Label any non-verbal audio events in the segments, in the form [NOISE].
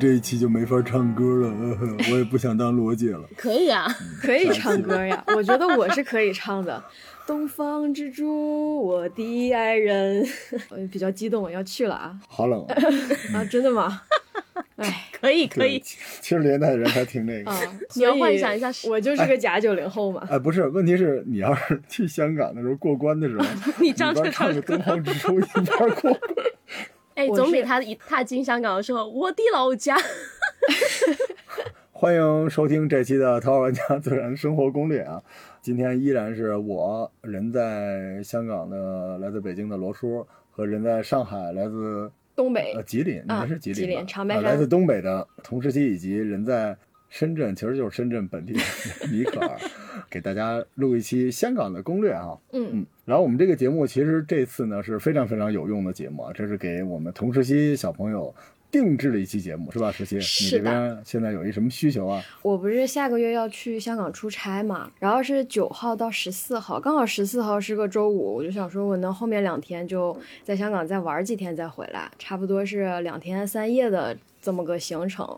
这一期就没法唱歌了，[LAUGHS] 我也不想当罗姐了。可以啊，可以唱歌呀，我觉得我是可以唱的。[LAUGHS] 东方之珠，我的爱人，[LAUGHS] 我比较激动，要去了啊好冷啊！啊！真的吗？哎可以可以对，。七十年代的人还听这个。啊，你要幻想一下我就是个假九零后嘛。哎，不是，问题是你要是去香港的时候过关的时候，你边唱着《东方之珠》一边过关。哎，总比他一踏进香港的时候，我的老家。[LAUGHS] [LAUGHS] 欢迎收听这期的《淘宝玩家自然生活攻略》啊！今天依然是我人在香港的来自北京的罗叔和人在上海来自东北呃吉林，你啊们是吉吉林吉？林长白山啊来自东北的同时期以及人在深圳，其实就是深圳本地的尼可儿，给大家录一期香港的攻略啊。嗯嗯，然后我们这个节目其实这次呢是非常非常有用的节目啊，这是给我们同时期小朋友定制的一期节目，是吧？石溪，你这边现在有一什么需求啊？我不是下个月要去香港出差嘛，然后是九号到十四号，刚好十四号是个周五，我就想说我能后面两天就在香港再玩几天再回来，差不多是两天三夜的这么个行程。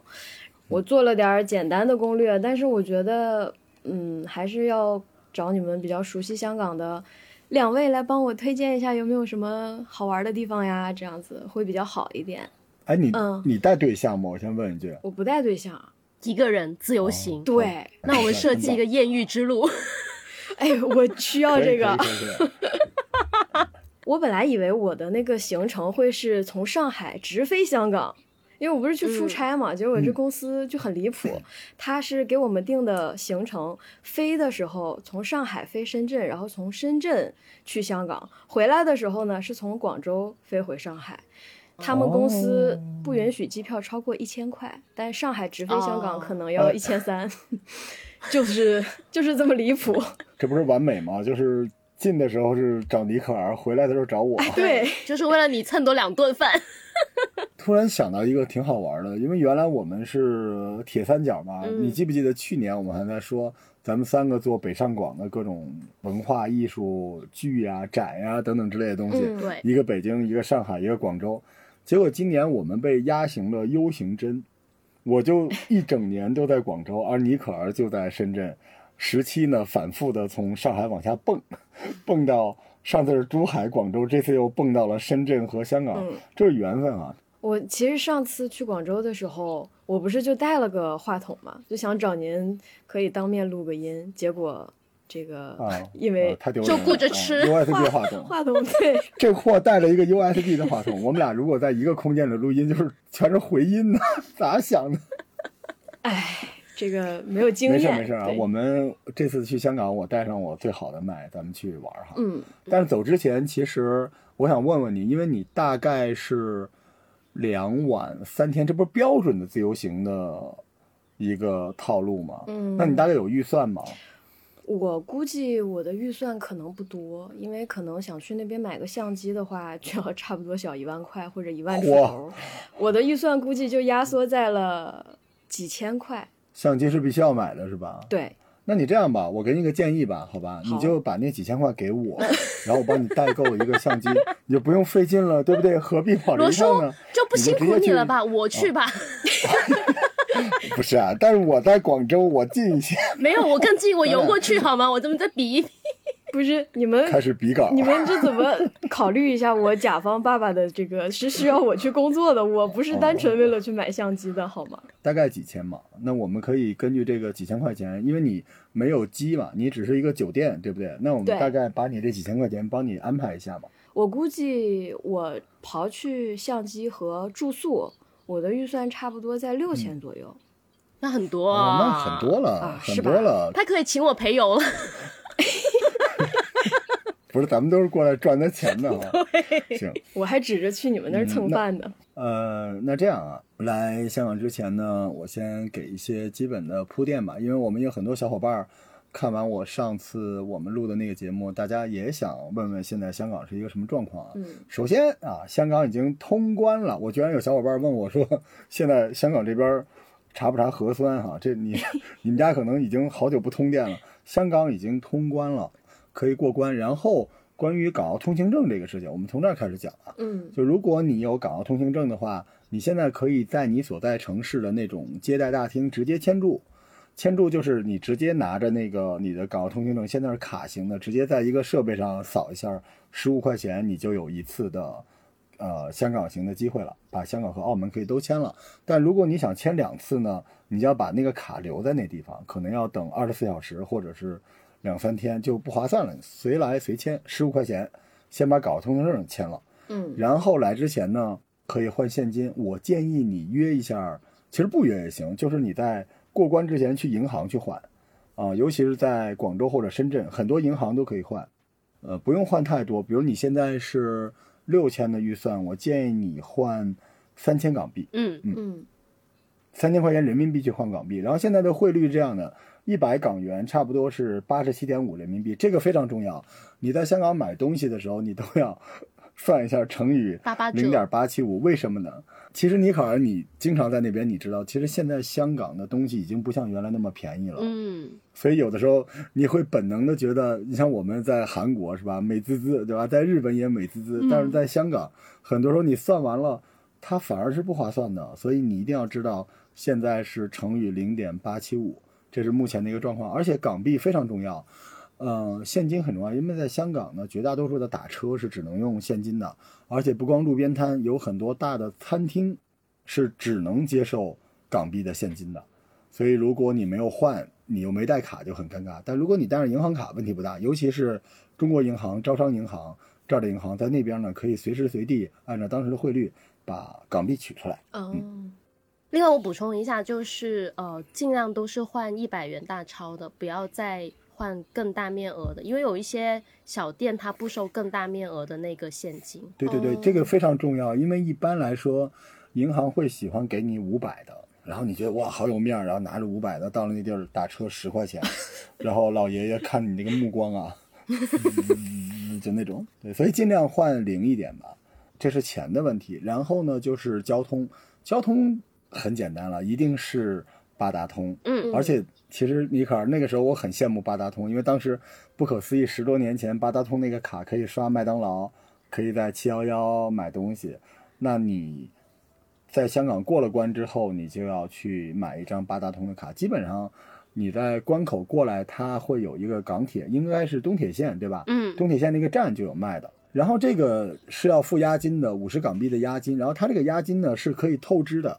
我做了点儿简单的攻略，但是我觉得，嗯，还是要找你们比较熟悉香港的两位来帮我推荐一下有没有什么好玩的地方呀，这样子会比较好一点。哎，你、嗯你带对象吗？我先问一句。我不带对象，一个人自由行。对，那我们设计一个艳遇之路。[LAUGHS] 哎，我需要这个。[LAUGHS] 我本来以为我的那个行程会是从上海直飞香港，因为我不是去出差嘛，结果这公司就很离谱，他是给我们定的行程，飞的时候从上海飞深圳，然后从深圳去香港，回来的时候呢是从广州飞回上海。他们公司不允许机票超过一千块，但上海直飞香港哦可能要一千三，[LAUGHS] 就是就是这么离谱。这不是完美吗？就是进的时候是找尼可儿，回来的时候找我。对，[LAUGHS] 就是为了你蹭多两顿饭。[LAUGHS] 突然想到一个挺好玩的，因为原来我们是铁三角嘛，嗯你记不记得去年我们还在说，咱们三个做北上广的各种文化艺术剧呀、展呀、等等之类的东西，嗯对，一个北京，一个上海，一个广州。结果今年我们被压行了 U 型针，我就一整年都在广州，而尼可儿就在深圳。时期呢，反复的从上海往下蹦，[LAUGHS] 蹦到上次是珠海、广州，这次又蹦到了深圳和香港，嗯。这是缘分啊！我其实上次去广州的时候，我不是就带了个话筒嘛，就想找您可以当面录个音，结果这个、啊，[LAUGHS] 因为啊太丢人了，就顾着吃啊 USB 话筒，话筒。对，这货带了一个 USB 的话筒，我们俩如果在一个空间里录音，就是全是回音呢，[LAUGHS] 咋想的？哎，这个没有经没验，事没事啊，我们这次去香港，我带上我最好的麦，咱们去玩哈。嗯，但是走之前，其实我想问问你，因为你大概是两晚三天，这不是标准的自由行的一个套路吗？嗯那你大概有预算吗？我估计我的预算可能不多，因为可能想去那边买个相机的话，就要差不多小一万块或者一万出头，我的预算估计就压缩在了几千块，相机是必须要买的，是吧？对，那你这样吧，我给你个建议吧，好吧，好你就把那几千块给我，[LAUGHS] 然后我帮你代购一个相机，你就不用费劲了，对不对？何必跑一趟呢？就不辛苦你了吧？我去吧。[LAUGHS] 不是啊，但是我在广州，我近一些，没有，我更近，我游 [LAUGHS] 过去好吗？我这么再比一比。不是你们开始比稿。你们这怎么 [LAUGHS] 考虑一下我甲方爸爸的这个是需要我去工作的，我不是单纯为了去买相机的好吗？大概几千嘛？那我们可以根据这个几千块钱，因为你没有机嘛，你只是一个酒店，对不对？那我们大概把你这几千块钱帮你安排一下吧。我估计我刨去相机和住宿，我的预算差不多在六千左右。那很多哦，啊，那很多了，很多了。他可以请我陪游了。[LAUGHS] 不是，咱们都是过来赚他钱的啊。[LAUGHS] 行，我还指着去你们那儿蹭饭呢。呃，那这样啊，来香港之前呢，我先给一些基本的铺垫吧，因为我们有很多小伙伴儿看完我上次我们录的那个节目，大家也想问问现在香港是一个什么状况啊？嗯，首先啊，香港已经通关了，我居然有小伙伴问我说，[LAUGHS] 现在香港这边查不查核酸哈、这你 [LAUGHS] 你们家可能已经好久不通电了，香港已经通关了，可以过关，然后。关于港澳通行证这个事情，我们从这儿开始讲啊。嗯就如果你有港澳通行证的话，你现在可以在你所在城市的那种接待大厅直接签注。签注就是你直接拿着那个你的港澳通行证，现在是卡型的，直接在一个设备上扫一下，十五块钱你就有一次的，呃，香港行的机会了，把香港和澳门可以都签了。但如果你想签两次呢，你要把那个卡留在那地方，可能要等二十四小时或者是两三天，就不划算了。随来随签，十五块钱，先把港澳通行证签了。嗯然后来之前呢，可以换现金。我建议你约一下，其实不约也行，就是你在过关之前去银行去换，啊、尤其是在广州或者深圳，很多银行都可以换，呃，不用换太多。比如你现在是六千的预算，我建议你换三千港币，嗯，嗯三千块钱人民币去换港币。然后现在的汇率这样的，一百港元差不多是八十七点五人民币，这个非常重要。你在香港买东西的时候，你都要 [LAUGHS] 算一下乘以零点八七五，为什么呢？其实尼可儿，你经常在那边，你知道，其实现在香港的东西已经不像原来那么便宜了。嗯，所以有的时候你会本能的觉得，你像我们在韩国是吧，美滋滋，对吧？在日本也美滋滋，但是在香港，很多时候你算完了，它反而是不划算的。所以你一定要知道，现在是乘以零点八七五，这是目前的一个状况。而且港币非常重要，呃，现金很重要，因为在香港呢，绝大多数的打车是只能用现金的，而且不光路边摊，有很多大的餐厅是只能接受港币的现金的。所以如果你没有换，你又没带卡就很尴尬。但如果你带上银行卡，问题不大，尤其是中国银行、招商银行这儿的银行，在那边呢可以随时随地按照当时的汇率把港币取出来。哦另外我补充一下，就是呃，尽量都是换一百元大钞的，不要再换更大面额的，因为有一些小店它不收更大面额的那个现金。对对对，哦这个非常重要，因为一般来说，银行会喜欢给你五百的，然后你觉得哇好有面儿，然后拿着五百的到了那地儿打车十块钱，[LAUGHS] 然后老爷爷看你那个目光啊，[LAUGHS] 就那种，对，所以尽量换零一点吧，这是钱的问题。然后呢，就是交通，交通很简单了，一定是八达通，嗯而且其实尼克尔那个时候我很羡慕八达通，因为当时不可思议，十多年前八达通那个卡可以刷麦当劳，可以在七幺幺买东西。那你在香港过了关之后，你就要去买一张八达通的卡。基本上你在关口过来，它会有一个港铁，应该是东铁线对吧？嗯东铁线那个站就有卖的。然后这个是要付押金的，五十港币的押金。然后它这个押金呢是可以透支的，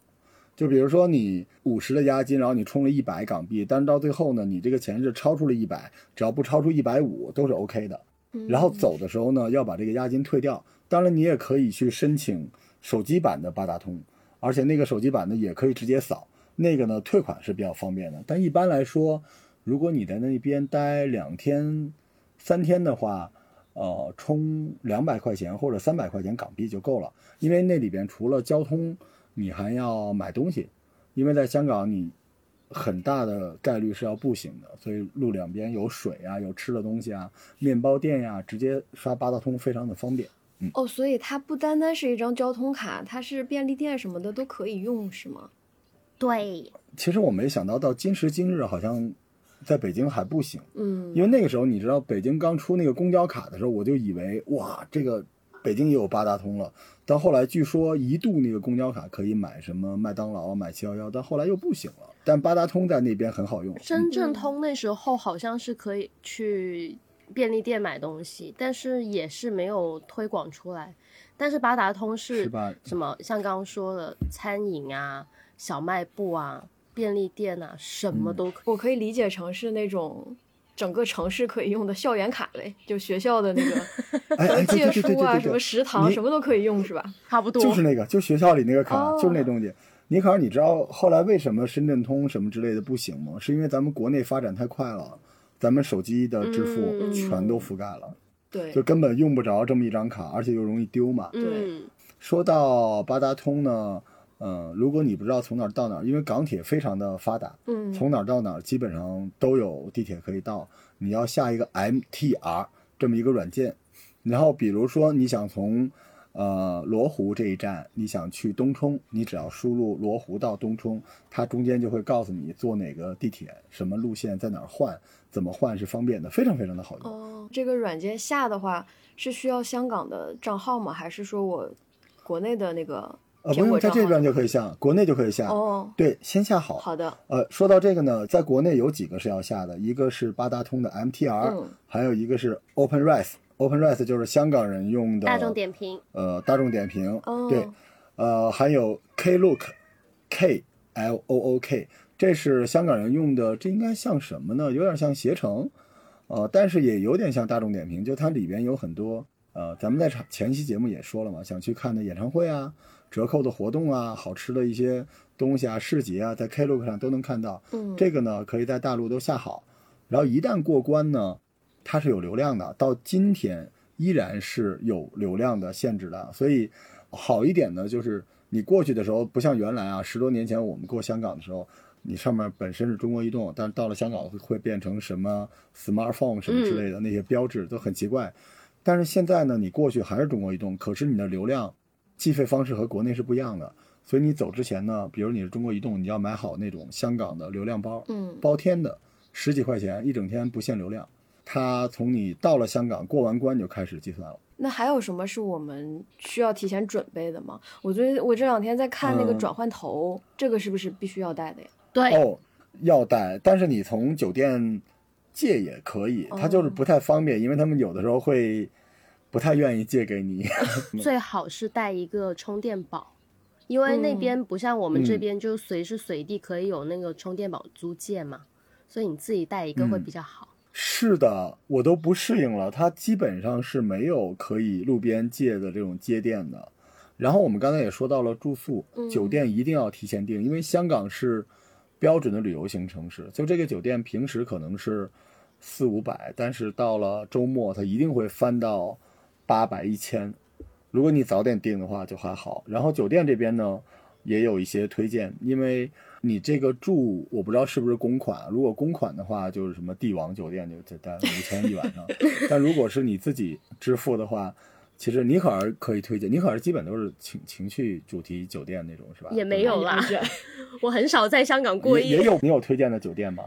就比如说你五十的押金，然后你充了一百港币，但是到最后呢，你这个钱是超出了一百，只要不超出一百五都是 OK 的。然后走的时候呢，要把这个押金退掉。当然，你也可以去申请手机版的八达通，而且那个手机版的也可以直接扫，那个呢退款是比较方便的。但一般来说，如果你在那边待两天、三天的话，呃，充两百块钱或者三百块钱港币就够了，因为那里边除了交通，你还要买东西，因为在香港你很大的概率是要步行的，所以路两边有水啊，有吃的东西啊，面包店呀、直接刷八达通非常的方便。哦，所以它不单单是一张交通卡，它是便利店什么的都可以用，是吗？对，其实我没想到到今时今日，好像在北京还不行，嗯因为那个时候你知道北京刚出那个公交卡的时候，我就以为哇，这个北京也有八达通了。但后来据说一度那个公交卡可以买什么麦当劳、买七幺幺，但后来又不行了。但八达通在那边很好用，深圳通那时候好像是可以去便利店买东西，但是也是没有推广出来。但是八达通是是吧什么？像刚刚说的餐饮啊、小卖部啊、便利店啊，什么嗯都可以。我可以理解成是那种整个城市可以用的校园卡嘞，就学校的那个 [LAUGHS] 借书啊、什么食堂什么都可以用，是吧？差不多。就是那个，就学校里那个卡，哦就是那东西。尼可尔，你知道后来为什么深圳通什么之类的不行吗？是因为咱们国内发展太快了，咱们手机的支付嗯全都覆盖了，对就，根本用不着这么一张卡，而且又容易丢嘛。对，说到八达通呢，嗯、如果你不知道从哪儿到哪儿，因为港铁非常的发达，嗯从哪儿到哪儿基本上都有地铁可以到。你要下一个 MTR 这么一个软件，然后比如说你想从呃罗湖这一站，你想去东冲，你只要输入罗湖到东冲，它中间就会告诉你坐哪个地铁，什么路线，在哪儿换，怎么换是方便的，非常非常的好用。哦，这个软件下的话是需要香港的账号吗？还是说我国内的那个呃，不用在这边就可以下，国内就可以下。哦，对，先下好。好的，呃，说到这个呢，在国内有几个是要下的，一个是八达通的 MTR，、嗯还有一个是 OpenRice。OpenRice 就是香港人用的大众点评，呃大众点评，哦对，呃还有 Klook，K L O O K，这是香港人用的，这应该像什么呢？有点像携程，呃，但是也有点像大众点评，就它里边有很多呃，咱们在场前期节目也说了嘛，想去看的演唱会啊、折扣的活动啊、好吃的一些东西啊、市集啊，在 Klook 上都能看到。嗯，这个呢，可以在大陆都下好，然后一旦过关呢，它是有流量的，到今天依然是有流量的限制的，所以好一点呢，就是你过去的时候，不像原来啊，十多年前我们过香港的时候，你上面本身是中国移动，但是到了香港会会变成什么 smartphone 什么之类的、那些标志都很奇怪，但是现在呢，你过去还是中国移动，可是你的流量计费方式和国内是不一样的。所以你走之前呢，比如你是中国移动，你要买好那种香港的流量包，嗯包天的，十几块钱一整天不限流量。它从你到了香港过完关就开始计算了。那还有什么是我们需要提前准备的吗？我最我这两天在看那个嗯转换头，这个是不是必须要带的呀？对，哦，要带，但是你从酒店借也可以，它就是不太方便，因为他们有的时候会不太愿意借给你。[LAUGHS] 最好是带一个充电宝，因为那边不像我们这嗯边就随时随地可以有那个充电宝租借嘛，所以你自己带一个会嗯比较好。是的，我都不适应了，它基本上是没有可以路边借的这种接电的。然后我们刚才也说到了住宿，嗯酒店一定要提前订，因为香港是标准的旅游型城市，就这个酒店平时可能是四五百，但是到了周末它一定会翻到八百一千。如果你早点订的话就还好。然后酒店这边呢也有一些推荐，因为你这个住我不知道是不是公款，如果公款的话就是什么帝王酒店就得带五千一晚上，但如果是你自己支付的话。其实尼可儿可以推荐，尼可儿基本都是情情趣主题酒店那种，是吧？也没有啦我很少在香港过夜。也也有你有推荐的酒店吗？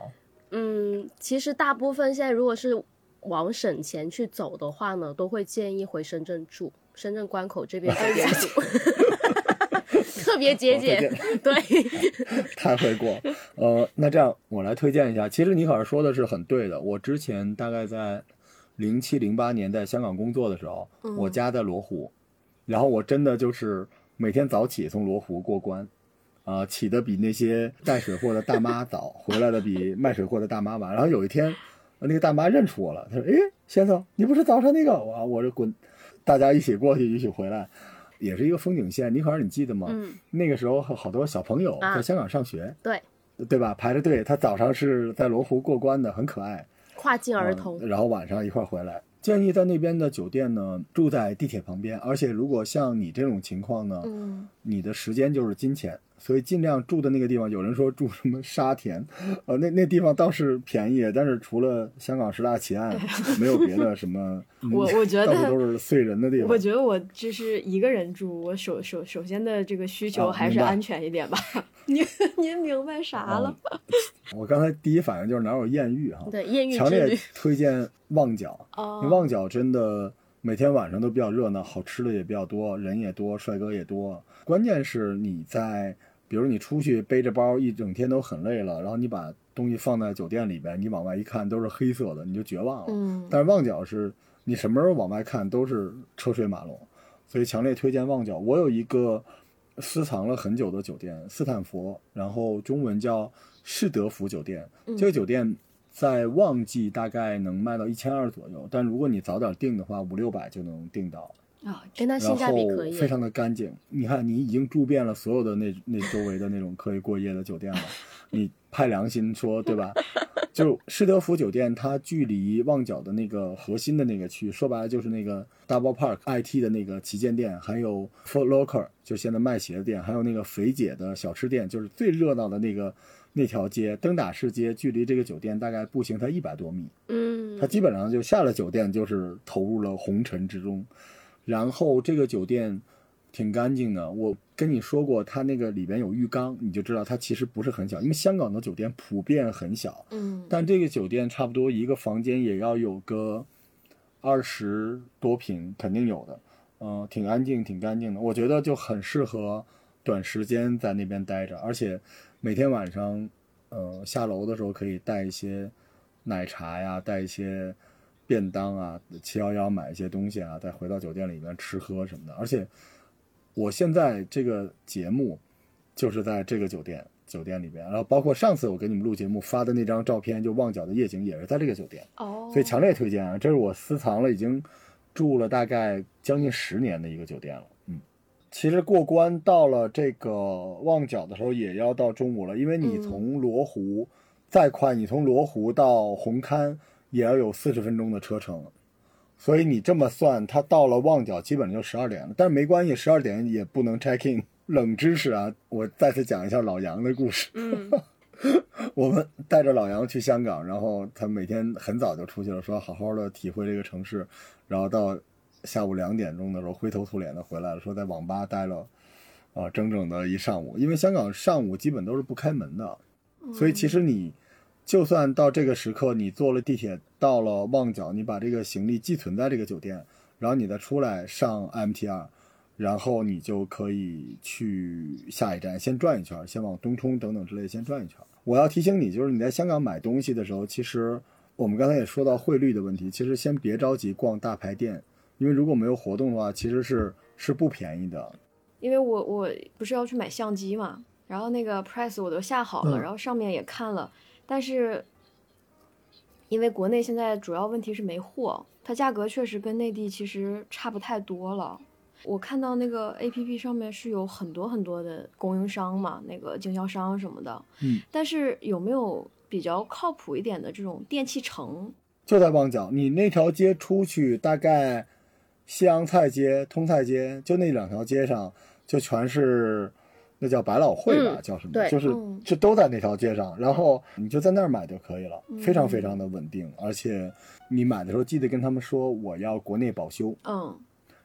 嗯，其实大部分现在如果是往省钱去走的话呢，都会建议回深圳住，深圳关口这边酒店住，[LAUGHS] 特别节俭。对，[LAUGHS] 太会过。呃，那这样我来推荐一下。其实尼可尔说的是很对的。我之前大概在零七零八年在香港工作的时候，我家在罗湖，然后我真的就是每天早起从罗湖过关，啊、起的比那些带水货的大妈早，回来的比卖水货的大妈晚。然后有一天，那个大妈认出我了，她说：“哎，先生，你不是早上那个？”我我这滚，大家一起过去，一起回来。也是一个风景线，尼可儿，你记得吗？嗯，那个时候好多小朋友啊在香港上学，对，对吧？排着队，他早上是在罗湖过关的，很可爱。跨境儿童。嗯然后晚上一块儿回来。建议在那边的酒店呢，住在地铁旁边，而且如果像你这种情况呢，嗯，你的时间就是金钱，所以尽量住的那个地方。有人说住什么沙田，呃，那那地方倒是便宜，但是除了香港十大奇案，没有别的什么。[LAUGHS] 嗯我我觉得到处都是碎人的地方。我觉得我就是一个人住，我首首首先的这个需求还是安全一点吧。[LAUGHS] 您您明白啥了？嗯我刚才第一反应就是哪有艳遇哈，对，艳遇强烈。推荐旺角。旺角真的每天晚上都比较热闹，好吃的也比较多，人也多，帅哥也多。关键是你在，比如你出去背着包一整天都很累了，然后你把东西放在酒店里边，你往外一看都是黑色的，你就绝望了。嗯但是旺角是你什么时候往外看都是车水马龙，所以强烈推荐旺角。我有一个私藏了很久的酒店，斯坦福，然后中文叫士德福酒店。嗯这个酒店在旺季大概能卖到一千二左右，但如果你早点订的话，五六百就能订到。啊，跟它性价比可以。非常的干净。你看，你已经住遍了所有的那那周围的那种可以过夜的酒店了，你拍良心说，对吧？就施德福酒店，它距离旺角的那个核心的那个区，说白了就是那个 Double Park IT 的那个旗舰店，还有 Foot Locker，就现在卖鞋的店，还有那个肥姐的小吃店，就是最热闹的那个那条街，灯打士街，距离这个酒店大概步行才一百多米。嗯他，基本上就下了酒店，就是投入了红尘之中。然后这个酒店挺干净的。我跟你说过，它那个里边有浴缸，你就知道它其实不是很小，因为香港的酒店普遍很小，嗯，但这个酒店差不多一个房间也要有个二十多平，肯定有的。嗯、挺安静，挺干净的。我觉得就很适合短时间在那边待着，而且每天晚上，呃，下楼的时候可以带一些奶茶呀，带一些便当啊，七幺幺买一些东西啊，再回到酒店里面吃喝什么的。而且我现在这个节目就是在这个酒店酒店里边，然后包括上次我给你们录节目发的那张照片，就旺角的夜景也是在这个酒店。哦，所以强烈推荐啊！这是我私藏了已经住了大概将近十年的一个酒店了。嗯，其实过关到了这个旺角的时候也要到中午了，因为你嗯从罗湖、再快，你从罗湖到红磡也要有四十分钟的车程。所以你这么算，他到了旺角基本就十二点了。但是没关系，十二点也不能 check in。冷知识啊，我再次讲一下老杨的故事。嗯，[LAUGHS] 我们带着老杨去香港，然后他每天很早就出去了，说好好的体会这个城市，然后到下午两点钟的时候灰头土脸的回来了，说在网吧待了啊、整整的一上午，因为香港上午基本都是不开门的，所以其实你就算到这个时刻，你坐了地铁到了旺角，你把这个行李寄存在这个酒店，然后你再出来上 MTR。然后你就可以去下一站，先转一圈，先往东冲等等之类先转一圈。我要提醒你，就是你在香港买东西的时候，其实我们刚才也说到汇率的问题，其实先别着急逛大牌店，因为如果没有活动的话，其实是是不便宜的。因为我我不是要去买相机嘛，然后那个 price 我都下好了，嗯然后上面也看了，但是因为国内现在主要问题是没货，它价格确实跟内地其实差不太多了。我看到那个 A P P 上面是有很多很多的供应商嘛，那个经销商什么的，嗯，但是有没有比较靠谱一点的这种电器城？就在旺角，你那条街出去，大概西洋菜街、通菜街，就那两条街上，就全是那叫百老汇吧，嗯叫什么？对就是就都在那条街上，然后你就在那儿买就可以了，嗯非常非常的稳定，而且你买的时候记得跟他们说我要国内保修。嗯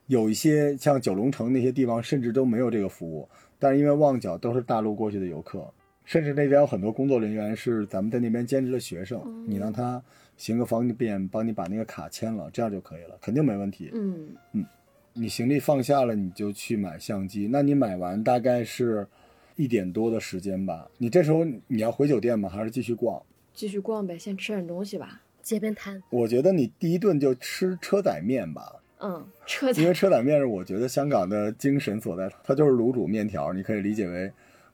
有一些像九龙城那些地方，甚至都没有这个服务，但是因为旺角都是大陆过去的游客，甚至那边有很多工作人员是咱们在那边兼职的学生，嗯你让他行个方便，帮你把那个卡签了，这样就可以了，肯定没问题。嗯嗯你行李放下了，你就去买相机。那你买完大概是一点多的时间吧？你这时候你要回酒店吗？还是继续逛？继续逛呗，先吃点东西吧。街边摊，我觉得你第一顿就吃车仔面吧，嗯，车因为车仔面是我觉得香港的精神所在，它就是卤煮面条，你可以理解为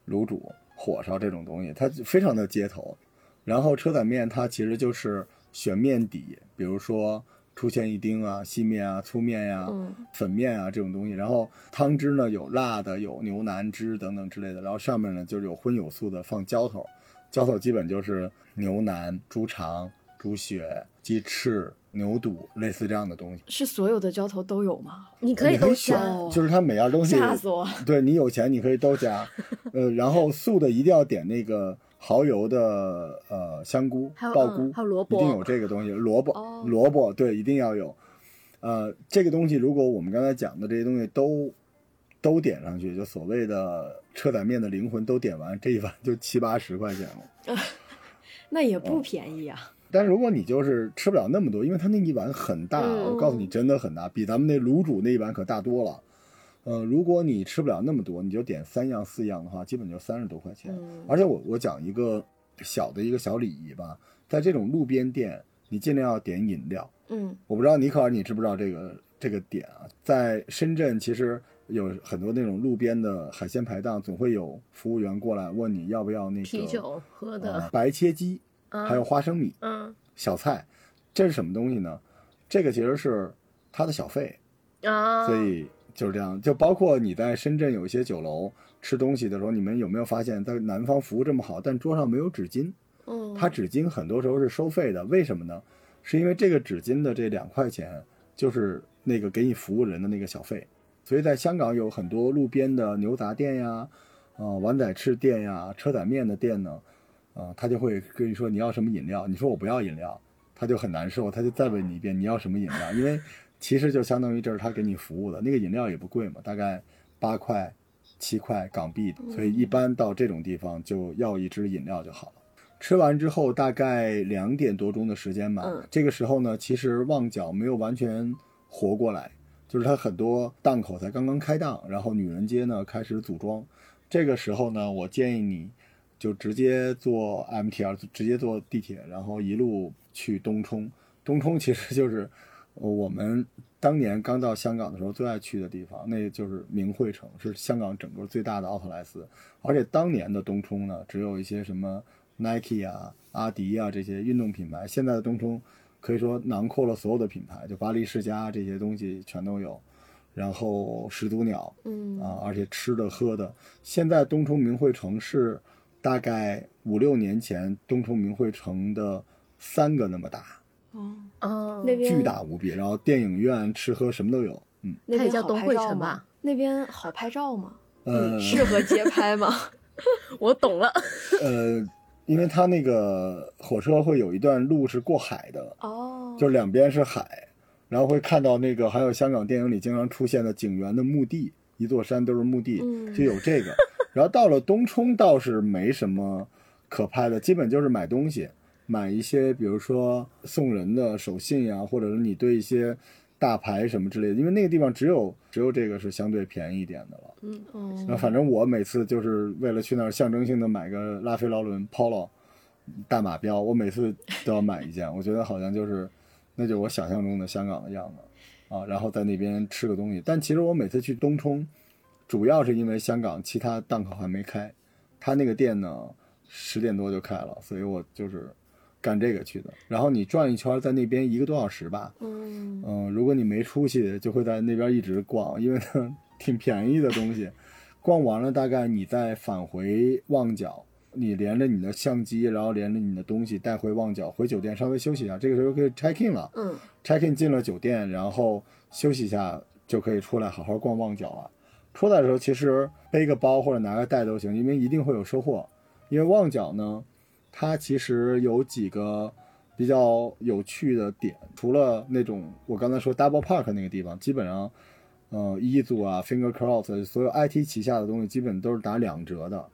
卤煮、火烧这种东西，它非常的街头。然后车仔面它其实就是选面底，比如说出现一丁啊、细面啊、粗面呀、嗯粉面啊这种东西。然后汤汁呢有辣的，有牛腩汁等等之类的。然后上面呢就是有荤有素的放浇头，浇头基本就是牛腩、猪肠、猪血、鸡翅、牛肚，类似这样的东西。是所有的浇头都有吗？你可以都选加，哦就是它每样东西，吓死我！对你有钱你可以都加，[LAUGHS] 呃，然后素的一定要点那个蚝油的呃香菇、鲍菇，嗯还有萝卜一定有这个东西，萝卜，哦萝卜对，一定要有。呃，这个东西如果我们刚才讲的这些东西都都点上去，就所谓的车仔面的灵魂都点完，这一碗就七八十块钱了。[LAUGHS] 那也哦不便宜啊。但如果你就是吃不了那么多，因为它那一碗很大，嗯我告诉你真的很大，比咱们那卤煮那一碗可大多了。呃，如果你吃不了那么多，你就点三样四样的话，基本就三十多块钱。嗯而且我我讲一个小的一个小礼仪吧，在这种路边店，你尽量要点饮料。嗯我不知道尼克尔你知不知道这个这个点啊？在深圳其实有很多那种路边的海鲜排档，总会有服务员过来问你要不要那个啤酒喝呃的，白切鸡，嗯还有花生米。嗯小菜，这是什么东西呢？这个其实是他的小费，啊，所以就是这样。就包括你在深圳有一些酒楼吃东西的时候，你们有没有发现，在南方服务这么好，但桌上没有纸巾？嗯，它纸巾很多时候是收费的，为什么呢？是因为这个纸巾的这两块钱就是那个给你服务人的那个小费。所以在香港有很多路边的牛杂店呀，呃，碗仔翅店呀，车仔面的店呢，呃，他就会跟你说你要什么饮料，你说我不要饮料，他就很难受，他就再问你一遍你要什么饮料，因为其实就相当于这是他给你服务的。那个饮料也不贵嘛，大概八块、七块港币，所以一般到这种地方就要一支饮料就好了。吃完之后大概两点多钟的时间吧，嗯这个时候呢，其实旺角没有完全活过来，就是它很多档口才刚刚开档，然后女人街呢开始组装。这个时候呢，我建议你就直接坐 MTR，直接坐地铁，然后一路去东冲。东冲其实就是呃我们当年刚到香港的时候最爱去的地方，那就是明汇城，是香港整个最大的奥特莱斯。而且当年的东冲呢，只有一些什么 Nike 啊、阿迪啊这些运动品牌。现在的东冲可以说囊括了所有的品牌，就巴黎世家这些东西全都有。然后始祖鸟，嗯啊，而且吃的喝的，现在东冲明汇城是大概五六年前东冲明汇城的三个那么大，哦，哦，那边巨大无比。然后电影院、吃喝什么都有。嗯，那也边叫东汇城吧？那边好拍照吗？呃适合街拍吗？[LAUGHS] 我懂了。[LAUGHS] 呃，因为它那个火车会有一段路是过海的，哦，就两边是海，然后会看到那个还有香港电影里经常出现的警员的墓地，一座山都是墓地，嗯就有这个。然后到了东冲倒是没什么可拍的，基本就是买东西，买一些比如说送人的手信呀，或者是你对一些大牌什么之类的，因为那个地方只有只有这个是相对便宜一点的了。哦那反正我每次就是为了去那儿象征性的买个拉菲劳伦 Polo 大马标，我每次都要买一件，我觉得好像就是，那就是我想象中的香港的样子啊。然后在那边吃个东西，但其实我每次去东冲，主要是因为香港其他档口还没开，他那个店呢十点多就开了，所以我就是干这个去的。然后你转一圈，在那边一个多小时吧，嗯嗯，如果你没出息，就会在那边一直逛，因为它 [LAUGHS] 挺便宜的东西。逛完了，大概你再返回旺角，你连着你的相机，然后连着你的东西带回旺角，回酒店稍微休息一下，这个时候可以 check in 了。嗯 check in 进了酒店，然后休息一下就可以出来好好逛旺角了。出来的时候其实背个包或者拿个袋都行，因为一定会有收获。因为旺角呢，它其实有几个比较有趣的点，除了那种我刚才说 Double Park 那个地方，基本上，呃，一组啊、Finger Cross 所有 IT 旗下的东西基本都是打两折的。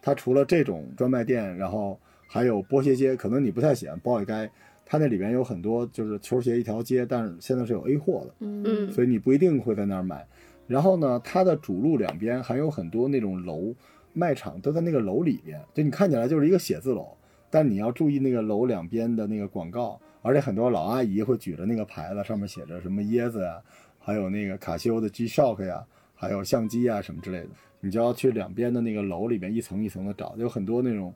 它除了这种专卖店，然后还有波鞋街，可能你不太喜欢 Boy 街，它那里边有很多就是球鞋一条街，但是现在是有 A 货的。嗯嗯所以你不一定会在那儿买。然后呢，它的主路两边还有很多那种楼，卖场都在那个楼里边，就你看起来就是一个写字楼，但你要注意那个楼两边的那个广告，而且很多老阿姨会举着那个牌子，上面写着什么椰子呀，还有那个卡西欧的 G-Shock 呀，还有相机啊什么之类的，你就要去两边的那个楼里边一层一层的找，有很多那种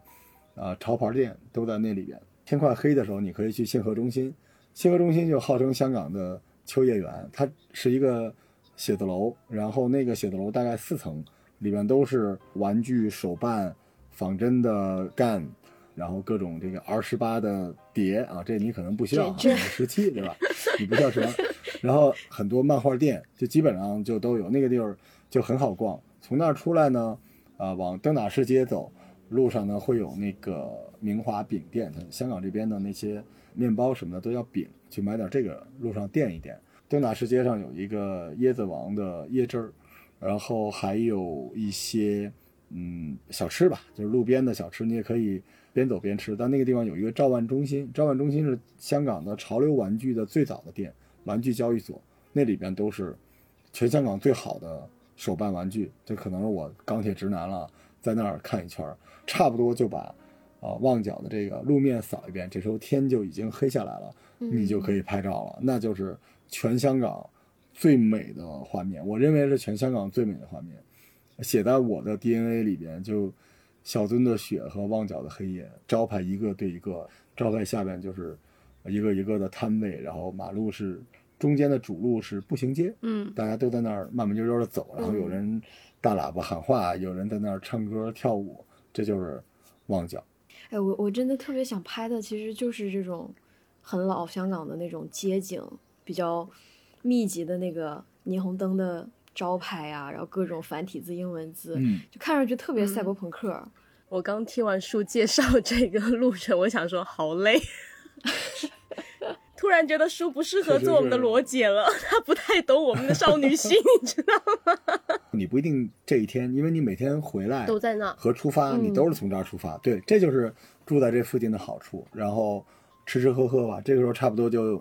啊、潮牌店都在那里边。天快黑的时候，你可以去信和中心，信和中心就号称香港的秋叶原，它是一个写字楼，然后那个写字楼大概四层，里面都是玩具、手办、仿真的干，然后各种这个 R 十八的碟啊，这你可能不需要啊，十七对吧？你不需要什么，然后很多漫画店就基本上就都有，那个地儿就很好逛。从那儿出来呢，啊、往登打士街走，路上呢会有那个明华饼店，香港这边的那些面包什么的都要饼，去买点这个，路上垫一垫。登打士街上有一个椰子王的椰汁儿，然后还有一些嗯小吃吧，就是路边的小吃，你也可以边走边吃。但那个地方有一个兆万中心，兆万中心是香港的潮流玩具的最早的店，玩具交易所，那里边都是全香港最好的手办玩具。这可能是我钢铁直男了，在那儿看一圈，差不多就把啊、旺角的这个路面扫一遍，这时候天就已经黑下来了，你就可以拍照了，那就是全香港最美的画面，我认为是全香港最美的画面，写在我的 DNA 里边，就小樽的雪和旺角的黑夜，招牌一个对一个，招牌下面就是一个一个的摊位，然后马路是中间的主路是步行街，嗯大家都在那儿慢慢悠悠的走，然后有人大喇叭喊话，有人在那儿唱歌跳舞，这就是旺角。哎，我我真的特别想拍的，其实就是这种很老香港的那种街景，比较密集的那个霓虹灯的招牌啊，然后各种繁体字、英文字，嗯，就看上去特别赛博朋克。[LAUGHS] 我刚听完书介绍这个路程，我想说好累。突 [LAUGHS] 突然觉得书不适合做我们的罗姐了，她不太懂我们的少女心，[LAUGHS] 你知道吗？你不一定这一天，因为你每天回来都在那。和出发，嗯你都是从这儿出发。对，这就是住在这附近的好处。然后吃吃喝喝吧，这个时候差不多就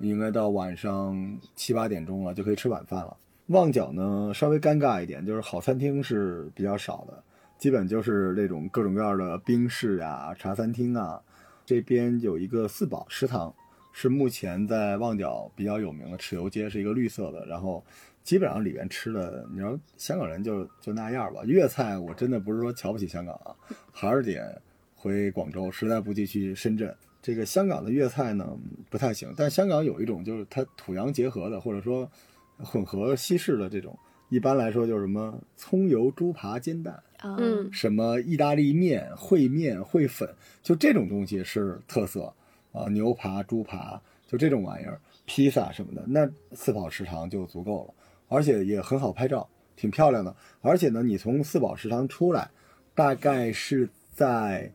应该到晚上七八点钟了，就可以吃晚饭了。旺角呢稍微尴尬一点，就是好餐厅是比较少的，基本就是那种各种各样的冰室呀、茶餐厅啊。这边有一个四宝食堂，是目前在旺角比较有名的豉油街，是一个绿色的，然后基本上里面吃的，你说香港人就就那样吧。粤菜我真的不是说瞧不起香港啊，还是得回广州，实在不济去深圳。这个香港的粤菜呢不太行，但香港有一种就是它土洋结合的，或者说混合西式的这种，一般来说就是什么葱油猪扒煎蛋，啊嗯什么意大利面、烩面、烩粉，就这种东西是特色啊，牛扒、猪扒，就这种玩意儿，披萨什么的，那四宝食堂就足够了，而且也很好拍照，挺漂亮的。而且呢，你从四宝食堂出来，大概是在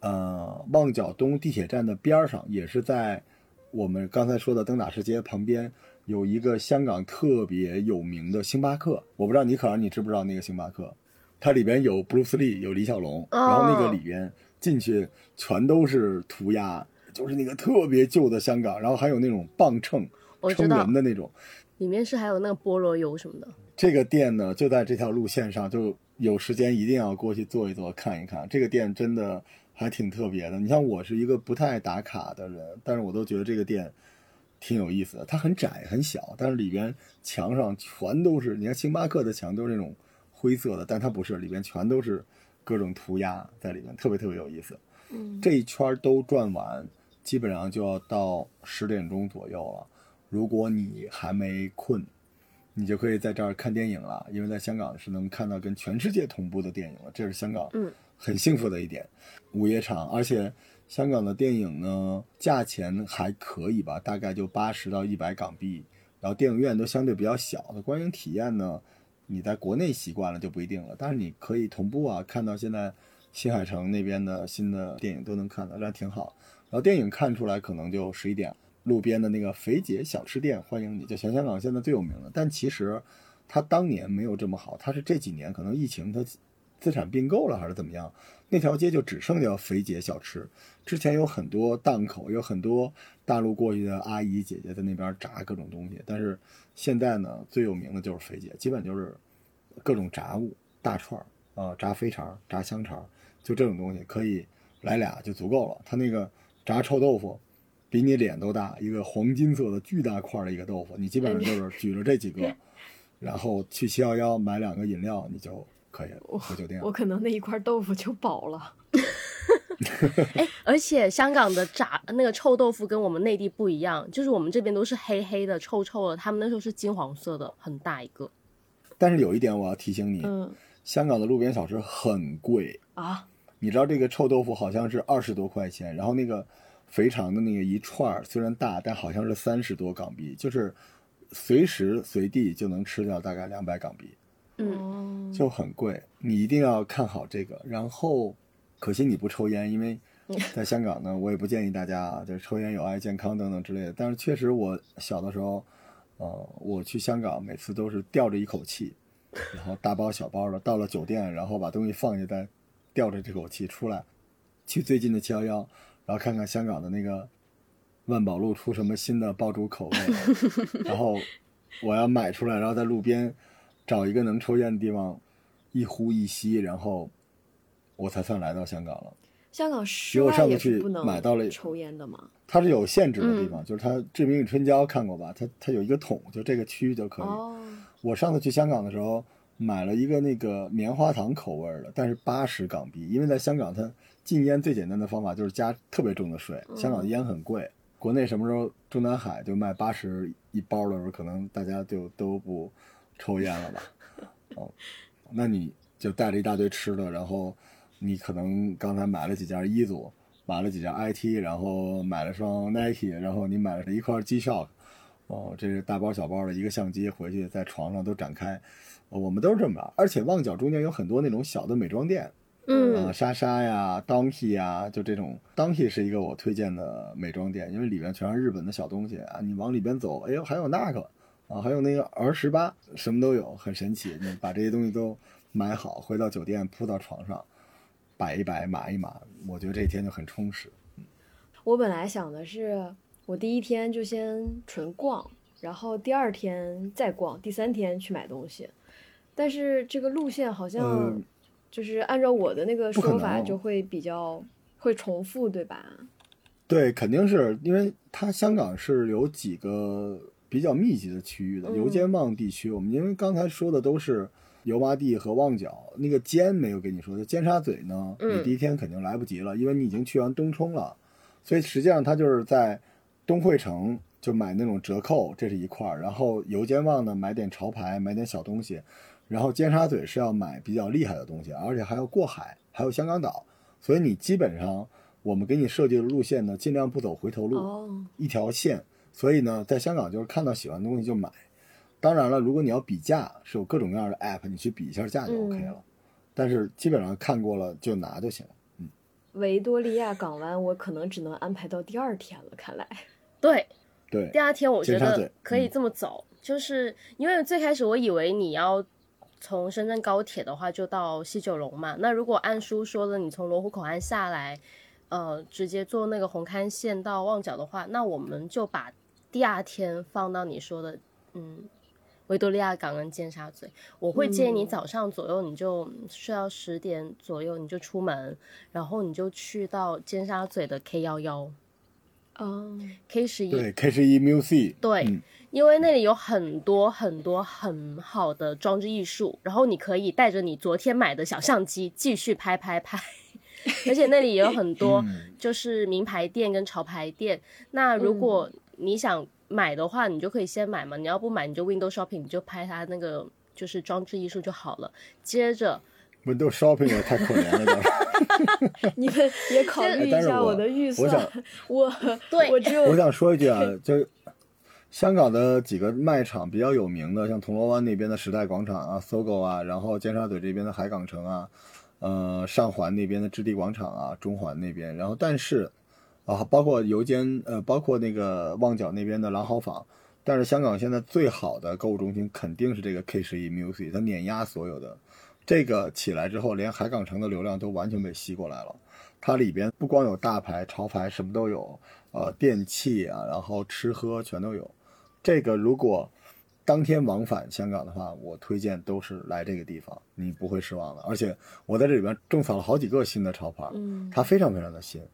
呃旺角东地铁站的边儿上，也是在我们刚才说的登打士街旁边。有一个香港特别有名的星巴克，我不知道你可能你知不知道那个星巴克，它里边有布鲁斯利，有李小龙，哦然后那个里边进去全都是涂鸦，就是那个特别旧的香港，然后还有那种磅秤称人的那种。里面是还有那个菠萝油什么的。这个店呢就在这条路线上，就有时间一定要过去坐一坐看一看。这个店真的还挺特别的。你像我是一个不太爱打卡的人，但是我都觉得这个店挺有意思的。它很窄很小，但是里边墙上全都是，你看星巴克的墙都是那种灰色的，但它不是，里边全都是各种涂鸦在里面，特别特别有意思。嗯这一圈都转完，基本上就要到十点钟左右了。如果你还没困，你就可以在这儿看电影了，因为在香港是能看到跟全世界同步的电影了，这是香港嗯很幸福的一点。午夜场，而且香港的电影呢，价钱还可以吧，大概就八十到一百港币，然后电影院都相对比较小的，观影体验呢，你在国内习惯了就不一定了，但是你可以同步啊，看到现在新海城那边的新的电影都能看到，这挺好。然后电影看出来可能就十一点，路边的那个肥姐小吃店欢迎你，就全香港现在最有名的。但其实它当年没有这么好，它是这几年可能疫情它资产并购了还是怎么样，那条街就只剩下肥姐小吃。之前有很多档口，有很多大陆过去的阿姨姐姐在那边炸各种东西，但是现在呢，最有名的就是肥姐，基本就是各种炸物、大串儿啊、炸肥肠、炸香肠，就这种东西可以来俩就足够了。他那个炸臭豆腐。比你脸都大，一个黄金色的巨大块的一个豆腐，你基本上就是举着这几个，然后去七幺幺买两个饮料，你就可以回酒店了。我可能那一块豆腐就饱了。[LAUGHS] [LAUGHS] 哎，而且香港的炸那个臭豆腐跟我们内地不一样，就是我们这边都是黑黑的、臭臭的，他们那时候是金黄色的，很大一个。但是有一点我要提醒你，嗯香港的路边小吃很贵，啊，你知道这个臭豆腐好像是二十多块钱，然后那个肥肠的那个一串虽然大，但好像是三十多港币，就是随时随地就能吃掉大概两百港币，就很贵。你一定要看好这个。然后，可惜你不抽烟，因为 [LAUGHS] 在香港呢，我也不建议大家啊，就是抽烟有害健康等等之类的。但是确实，我小的时候，呃，我去香港每次都是吊着一口气，然后大包小包的到了酒店，然后把东西放下，再吊着这口气出来，去最近的七幺幺，然后看看香港的那个万宝路出什么新的爆竹口味，[LAUGHS] 然后我要买出来，然后在路边找一个能抽烟的地方，一呼一吸，然后我才算来到香港了。香港室因为我外上次去也是不能买到了抽烟的嘛。它是有限制的地方，就是它《志明与春娇》看过吧？它它有一个桶，就这个区域就可以。哦，我上次去香港的时候，买了一个那个棉花糖口味的，但是八十港币，因为在香港它禁烟最简单的方法就是加特别重的税，香港的烟很贵。国内什么时候中南海就卖八十一包的时候，可能大家就都不抽烟了吧？哦，那你就带了一大堆吃的，然后你可能刚才买了几件衣服，买了几件 IT，然后买了双 Nike，然后你买了一块 G Shock，哦，这是大包小包的一个相机，回去在床上都展开。呃我们都是这么着，而且旺角中间有很多那种小的美妆店，嗯呃，莎莎呀，Donkey 呀，就这种，Donkey 是一个我推荐的美妆店，因为里面全是日本的小东西啊。你往里边走，哎呦，还有那个啊，还有那个儿十八，什么都有，很神奇。你把这些东西都买好，回到酒店铺到床上，摆一摆，码一码，我觉得这一天就很充实。我本来想的是，我第一天就先纯逛，然后第二天再逛，第三天去买东西。但是这个路线好像嗯就是按照我的那个说法，就会比较会重复，对吧？对，肯定是因为它香港是有几个比较密集的区域的，嗯油尖旺地区。我们因为刚才说的都是油麻地和旺角，那个尖没有跟你说，的尖沙咀呢，嗯你第一天肯定来不及了，因为你已经去完东冲了，所以实际上它就是在东汇城就买那种折扣，这是一块儿，然后油尖旺呢买点潮牌，买点小东西，然后尖沙咀是要买比较厉害的东西，而且还要过海，还有香港岛，所以你基本上我们给你设计的路线呢，尽量不走回头路，哦，一条线。所以呢，在香港就是看到喜欢的东西就买。当然了，如果你要比价，是有各种各样的 app，你去比一下价就 OK 了。但是基本上看过了就拿就行了。嗯维多利亚港湾我可能只能安排到第二天了，看来。[LAUGHS] 对，对第，二天我觉得可以嗯这么走，就是因为最开始我以为你要从深圳高铁的话就到西九龙嘛，那如果按书说的你从罗湖口岸下来，呃，直接坐那个红磡线到旺角的话，那我们就把第二天放到你说的，嗯。维多利亚港跟尖沙咀，我会建议你嗯。早上左右你就睡到十点左右你就出门，然后你就去到尖沙咀的 K 幺幺、哦，K 十一，对，K 十一 Music，对，嗯因为那里有很多很多很好的装置艺术，然后你可以带着你昨天买的小相机继续拍拍拍，而且那里也有很多嗯。就是名牌店跟潮牌店。那如果你想买的话，你就可以先买嘛，你要不买你就 window shopping，你就拍它那个就是装置艺术就好了。接着，Windows Shopping 也太可怜了。[LAUGHS] 你们也考虑一下我的预我算想，我对我只有我想说一句啊，就香港的几个卖场比较有名的，像铜锣湾那边的时代广场啊、搜狗啊，然后尖沙咀这边的海港城啊，呃，上环那边的置地广场啊，中环那边，然后但是啊，包括油尖呃，包括那个旺角那边的朗豪坊，但是香港现在最好的购物中心肯定是这个 K 十一 Music，它碾压所有的。这个起来之后，连海港城的流量都完全被吸过来了。它里边不光有大牌、潮牌，什么都有，呃，电器啊，然后吃喝全都有。这个如果当天往返香港的话，我推荐都是来这个地方，你不会失望的。而且我在这里边种草了好几个新的潮牌，嗯它非常非常的新，嗯，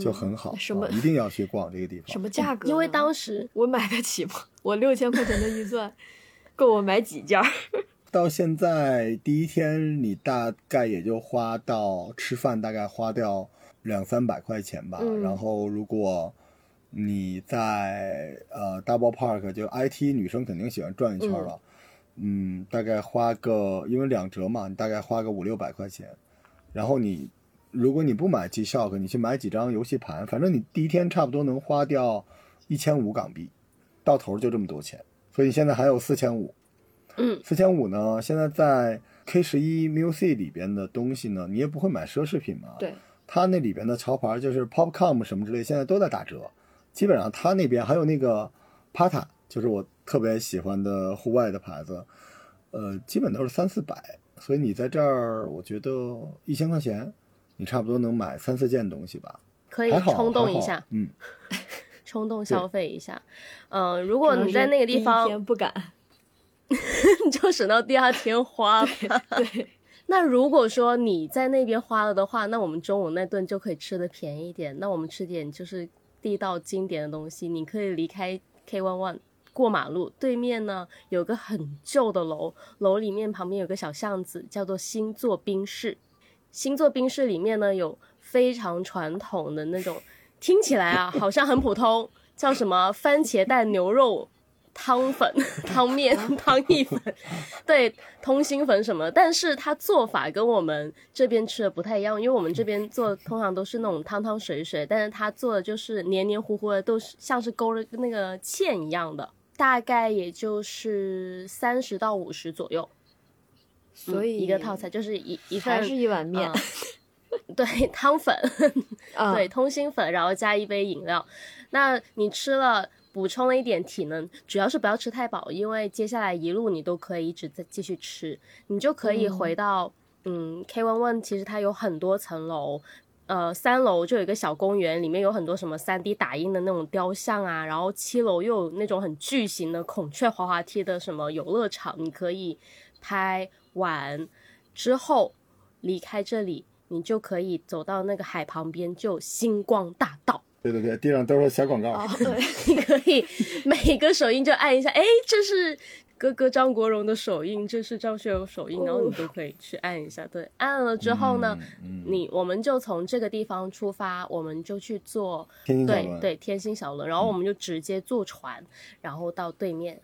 就很好，什么啊一定要去逛这个地方。什么价格呢？因为当时我买得起吗？[LAUGHS] 我六千块钱的预算 [LAUGHS] 够我买几件儿？[LAUGHS] 到现在第一天，你大概也就花到吃饭，大概花掉两三百块钱吧。嗯然后如果你在呃 Double Park，就 IT 女生肯定喜欢转一圈了，嗯大概花个因为两折嘛，你大概花个五六百块钱。然后你如果你不买 G Shock，你去买几张游戏盘，反正你第一天差不多能花掉一千五港币，到头就这么多钱。所以你现在还有四千五。嗯四千五呢，现在在 K 十一 Music 里边的东西呢，你也不会买奢侈品嘛。，对，它那里边的潮牌就是 Popcom 什么之类，现在都在打折。基本上它那边还有那个 Pata，就是我特别喜欢的户外的牌子，呃，基本都是三四百。所以你在这儿，我觉得一千块钱，你差不多能买三四件东西吧。可以，冲动一下，嗯，[LAUGHS] 冲动消费一下。嗯、如果你在那个地方，天不敢。[LAUGHS] 你就省到第二天花吧。对，[LAUGHS] 那如果说你在那边花了的话，那我们中午那顿就可以吃的便宜一点。那我们吃点就是地道经典的东西。你可以离开 K One One 过马路，对面呢有个很旧的楼，楼里面旁边有个小巷子，叫做星座冰室。星座冰室里面呢有非常传统的那种，听起来啊好像很普通，叫什么番茄蛋牛肉汤粉、[LAUGHS] 汤面、[LAUGHS] 汤意粉，对，通心粉什么，但是它做法跟我们这边吃的不太一样，因为我们这边做通常都是那种汤汤水水，但是它做的就是黏黏糊糊的，都是像是勾了那个芡一样的，大概也就是三十到五十左右，所以嗯一个套餐就是一一份还是一碗面嗯。对汤粉，啊，对通心粉，然后加一杯饮料。那你吃了，补充了一点体能，主要是不要吃太饱，因为接下来一路你都可以一直在继续吃，你就可以回到嗯 K One One，其实它有很多层楼。呃，三楼就有一个小公园，里面有很多什么三 D 打印的那种雕像啊，然后七楼又有那种很巨型的孔雀滑滑梯的什么游乐场，你可以拍完之后离开这里，你就可以走到那个海旁边，就星光大道，对对对，地上都是小广告。哦，对，[LAUGHS] 你可以每个手印就按一下，哎，这是哥哥张国荣的手印，这是张学友手印，然后你都可以去按一下。对，按了之后呢，嗯，嗯你我们就从这个地方出发，我们就去坐对对天星小轮，然后我们就直接坐船，然后到对面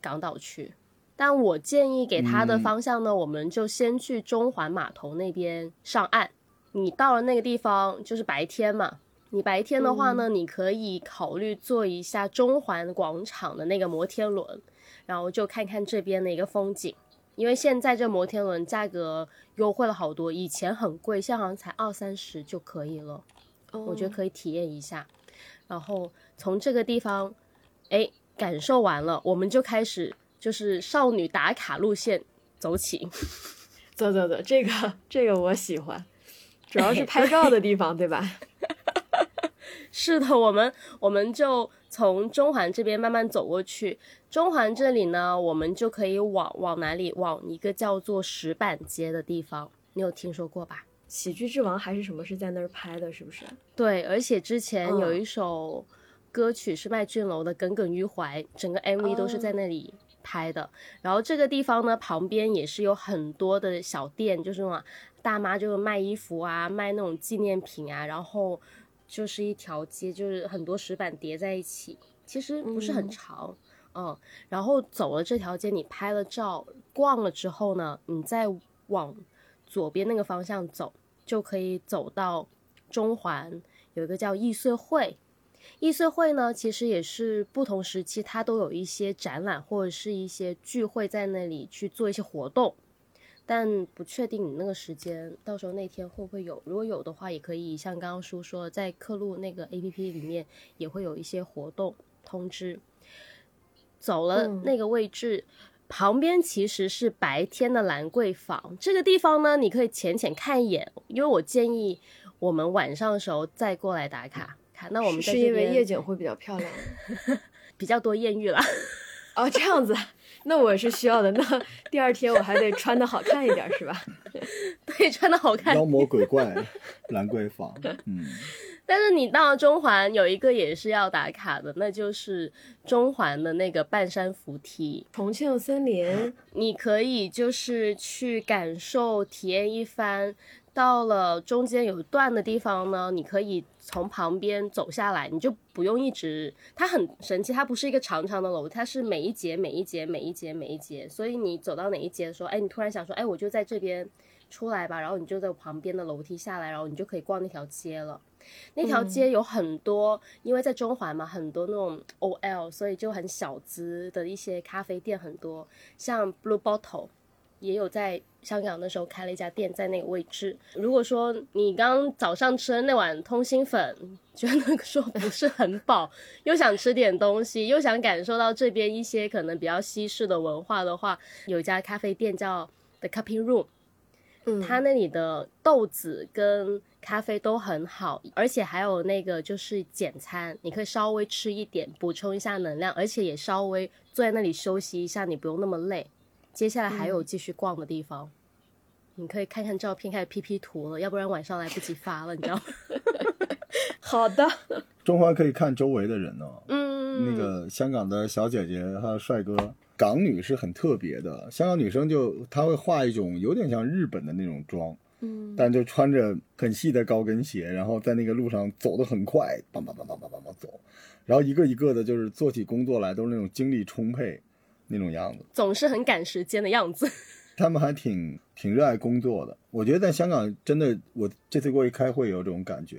港岛去。但我建议给他的嗯方向呢，我们就先去中环码头那边上岸。你到了那个地方，就是白天嘛。你白天的话呢，你可以考虑坐一下中环广场的那个摩天轮，然后就看看这边的一个风景。因为现在这摩天轮价格优惠了好多，以前很贵，现在好像才二三十就可以了。我觉得可以体验一下。然后从这个地方，哎，感受完了，我们就开始就是少女打卡路线走起。[LAUGHS] 走走走，这个这个我喜欢，主要是拍照的地方，对吧？[LAUGHS] [LAUGHS] 是的，我们我们就从中环这边慢慢走过去。中环这里呢，我们就可以往往哪里？往一个叫做石板街的地方，你有听说过吧？喜剧之王还是什么是在那儿拍的，是不是？对，而且之前有嗯一首歌曲是麦浚龙的《耿耿于怀》，整个 MV 都是在哦那里拍的。然后这个地方呢，旁边也是有很多的小店，就是那种大妈就是卖衣服啊，卖那种纪念品啊，然后就是一条街，就是很多石板叠在一起，其实不是很嗯长。嗯，然后走了这条街，你拍了照，逛了之后呢，你再往左边那个方向走，就可以走到中环有一个叫易碎会。易碎会呢，其实也是不同时期它都有一些展览或者是一些聚会在那里去做一些活动，但不确定你那个时间到时候那天会不会有。如果有的话，也可以像刚刚叔说的，在刻录那个 A P P 里面也会有一些活动通知。走了嗯那个位置，旁边其实是白天的兰桂坊。这个地方呢，你可以浅浅看一眼，因为我建议我们晚上的时候再过来打卡。看，那我们是是因为夜景会比较漂亮。[LAUGHS] 比较多艳遇了。哦，这样子，那我是需要的。那第二天我还得穿的好看一点，是吧？[LAUGHS] 对，穿的好看。妖魔鬼怪，[LAUGHS] 兰桂坊，嗯，但是你到中环有一个也是要打卡的，那就是中环的那个半山扶梯。重庆森林，你可以就是去感受、体验一番。到了中间有一段的地方呢，你可以从旁边走下来，你就不用一直。它很神奇，它不是一个长长的楼，它是每一节、每一节、每一节、每一节。所以你走到哪一节的时候，哎，你突然想说，哎，我就在这边出来吧，然后你就在旁边的楼梯下来，然后你就可以逛那条街了。那条街有很多，因为在中环嘛，很多那种 OL，所以就很小资的一些咖啡店很多，像 Blue Bottle 也有在香港的时候开了一家店在那个位置。如果说你刚早上吃的那碗通心粉，觉得说不是很饱，[LAUGHS] 又想吃点东西，又想感受到这边一些可能比较西式的文化的话，有一家咖啡店叫 The Cupping Room。嗯，它那里的豆子跟咖啡都很好，而且还有那个就是简餐，你可以稍微吃一点，补充一下能量，而且也稍微坐在那里休息一下，你不用那么累。接下来还有继续逛的地方，你可以看看照片，开始 P P 图了，要不然晚上来不及发了，你知道吗？[LAUGHS] 好的，中华可以看周围的人呢、嗯，那个香港的小姐姐还有帅哥，港女是很特别的。香港女生就她会画一种有点像日本的那种妆，嗯，但就穿着很细的高跟鞋，然后在那个路上走得很快，梆梆梆梆梆梆梆走，然后一个一个的，就是做起工作来都是那种精力充沛那种样子。总是很赶时间的样子。[LAUGHS] 他们还挺挺热爱工作的。我觉得在香港真的，我这次过去开会有这种感觉。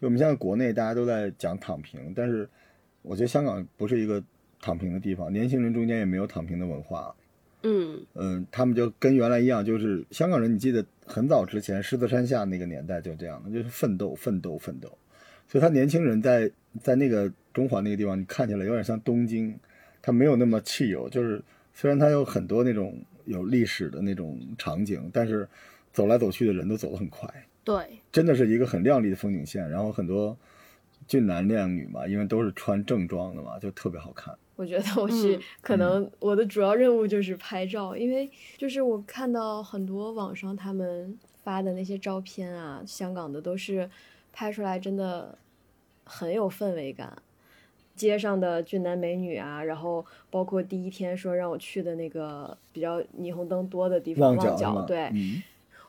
就我们现在国内大家都在讲躺平，但是我觉得香港不是一个躺平的地方，年轻人中间也没有躺平的文化。嗯嗯，他们就跟原来一样，就是香港人，你记得很早之前狮子山下那个年代就这样的，就是奋斗、奋斗、奋斗。所以他年轻人在在那个中环那个地方，你看起来有点像东京，他没有那么汽油，就是虽然它有很多那种有历史的那种场景，但是走来走去的人都走得很快，对，真的是一个很亮丽的风景线。然后很多俊男靓女嘛，因为都是穿正装的嘛，就特别好看。我觉得我去嗯，可能我的主要任务就是拍照，因为就是我看到很多网上他们发的那些照片啊，香港的都是拍出来真的很有氛围感。街上的俊男美女啊，然后包括第一天说让我去的那个比较霓虹灯多的地方，旺角？旺角对，嗯，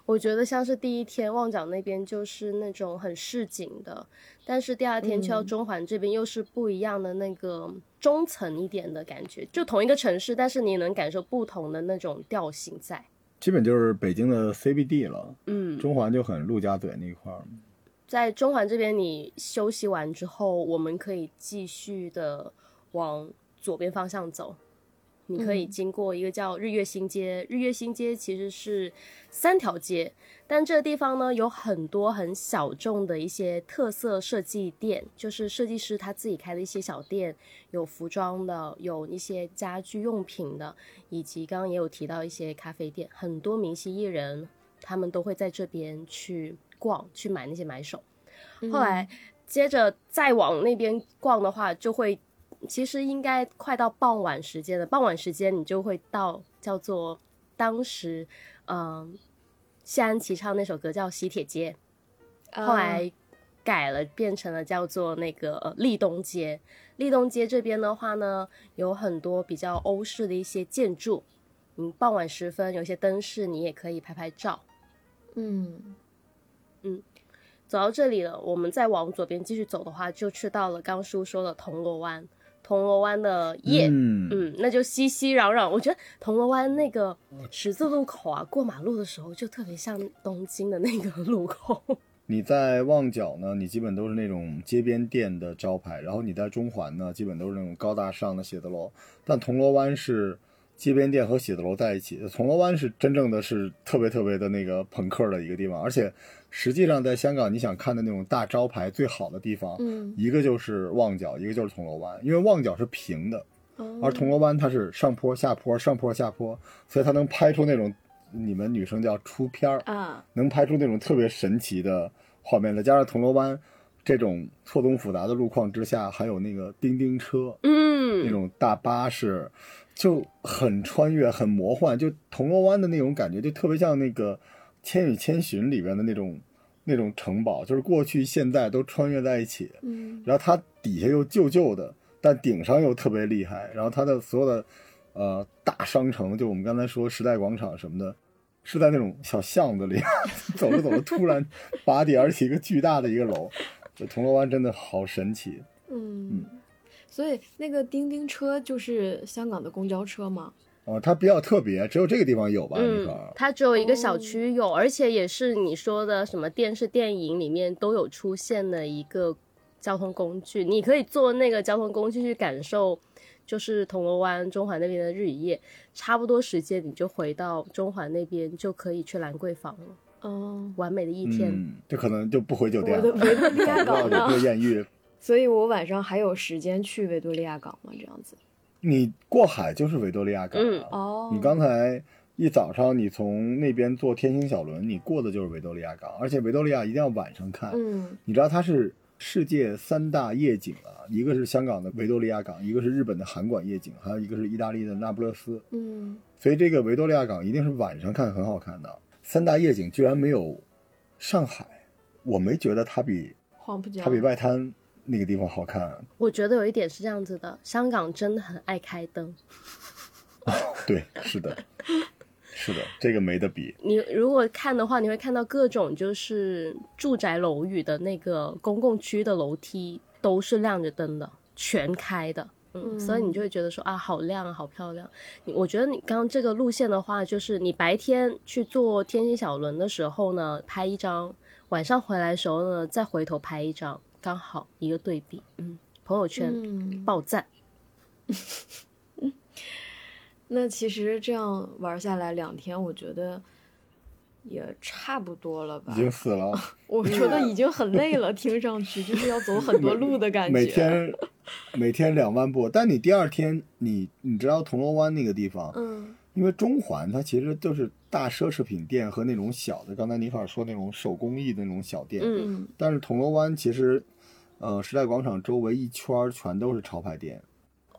我觉得像是第一天旺角那边就是那种很市井的，但是第二天去到嗯中环这边又是不一样的那个中层一点的感觉，就同一个城市，但是你能感受不同的那种调性在。基本就是北京的 CBD 了。嗯，中环就很陆家嘴那一块儿，在中环这边，你休息完之后，我们可以继续的往左边方向走。你可以嗯经过一个叫日月新街，日月新街其实是三条街，但这个地方呢有很多很小众的一些特色设计店，就是设计师他自己开的一些小店，有服装的，有一些家居用品的，以及刚刚也有提到一些咖啡店，很多明星艺人他们都会在这边去逛，去买那些买手。后来接着再往那边逛的话，就会其实应该快到傍晚时间了。傍晚时间你就会到叫做当时嗯谢安琪唱那首歌叫《喜帖街》，啊后来改了变成了叫做那个呃立东街。立东街这边的话呢，有很多比较欧式的一些建筑。嗯，傍晚时分有些灯饰，你也可以拍拍照。嗯走到这里了，我们再往左边继续走的话，就去到了刚叔说的铜锣湾。铜锣湾的夜，嗯，嗯，那就熙熙攘攘。我觉得铜锣湾那个十字路口啊，过马路的时候就特别像东京的那个路口。[LAUGHS] 你在旺角呢，你基本都是那种街边店的招牌，然后你在中环呢，基本都是那种高大上的写字楼。但铜锣湾是街边店和写字楼在一起，铜锣湾是真正的是特别特别的那个朋克的一个地方，而且实际上在香港你想看的那种大招牌最好的地方，嗯，一个就是旺角，一个就是铜锣湾，因为旺角是平的，哦。而铜锣湾它是上坡下坡上坡下坡，所以它能拍出那种你们女生叫出片儿，啊，能拍出那种特别神奇的画面，再加上铜锣湾这种错综复杂的路况之下，还有那个叮叮车那嗯，种大巴士，就很穿越、很魔幻。就铜锣湾的那种感觉，就特别像那个《千与千寻》里边的那种那种城堡，就是过去现在都穿越在一起。嗯然后它底下又旧旧的，但顶上又特别厉害。然后它的所有的呃大商城，就我们刚才说时代广场什么的，是在那种小巷子里，[LAUGHS] 走着走着突然拔地而起一个巨大的一个楼。这铜锣湾真的好神奇。嗯，所以那个叮叮车就是香港的公交车吗？哦，它比较特别，只有这个地方有吧？嗯那个，它只有一个小哦区有，而且也是你说的什么电视电影里面都有出现的一个交通工具，你可以坐那个交通工具去感受，就是铜锣湾、中环那边的日与夜，差不多时间你就回到中环那边就可以去兰桂坊了，哦，完美的一天。嗯，这可能就不回酒店了，维多利亚港呢？有这个艳遇。[LAUGHS] 所以我晚上还有时间去维多利亚港吗？这样子？你过海就是维多利亚港、啊。嗯哦，你刚才一早上你从那边坐天星小轮，你过的就是维多利亚港，而且维多利亚一定要晚上看。嗯你知道它是世界三大夜景啊，一个是香港的维多利亚港，一个是日本的函馆夜景，还有一个是意大利的那不勒斯。嗯所以这个维多利亚港一定是晚上看很好看的。三大夜景居然没有上海，我没觉得它比黄浦江，它比外滩那个地方好看。我觉得有一点是这样子的，香港真的很爱开灯。[LAUGHS] 对，是的，是的，这个没得比。你如果看的话，你会看到各种就是住宅楼宇的那个公共区的楼梯都是亮着灯的，全开的。嗯，嗯所以你就会觉得说啊，好亮啊，好漂亮。你我觉得你刚刚这个路线的话，就是你白天去坐天星小轮的时候呢，拍一张；晚上回来的时候呢，再回头拍一张，刚好一个对比。嗯，朋友圈、嗯，爆赞。嗯 [LAUGHS] 那其实这样玩下来两天，我觉得也差不多了吧已。经死了。[LAUGHS] 我觉得已经很累了，[LAUGHS] 听上去就是要走很多路的感觉。每天每天两万步，但你第二天你你知道铜锣湾那个地方，嗯因为中环它其实就是大奢侈品店和那种小的，刚才尼克尔说那种手工艺的那种小店，嗯，嗯但是铜锣湾其实，呃，时代广场周围一圈儿全都是潮牌店，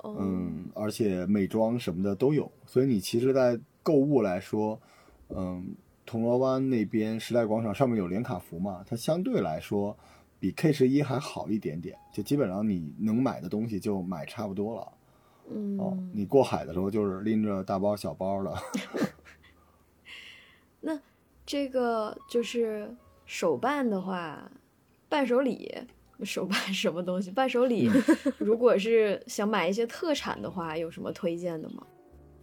哦嗯，而且美妆什么的都有，所以你其实，在购物来说，嗯，铜锣湾那边时代广场上面有连卡服嘛，它相对来说比 K 十一还好一点点，就基本上你能买的东西就买差不多了。嗯哦，你过海的时候就是拎着大包小包的 [LAUGHS] [LAUGHS] 那这个就是手办的话，伴手礼，手办 [LAUGHS] 什么东西？伴手礼，[LAUGHS] 如果是想买一些特产的话，有什么推荐的吗？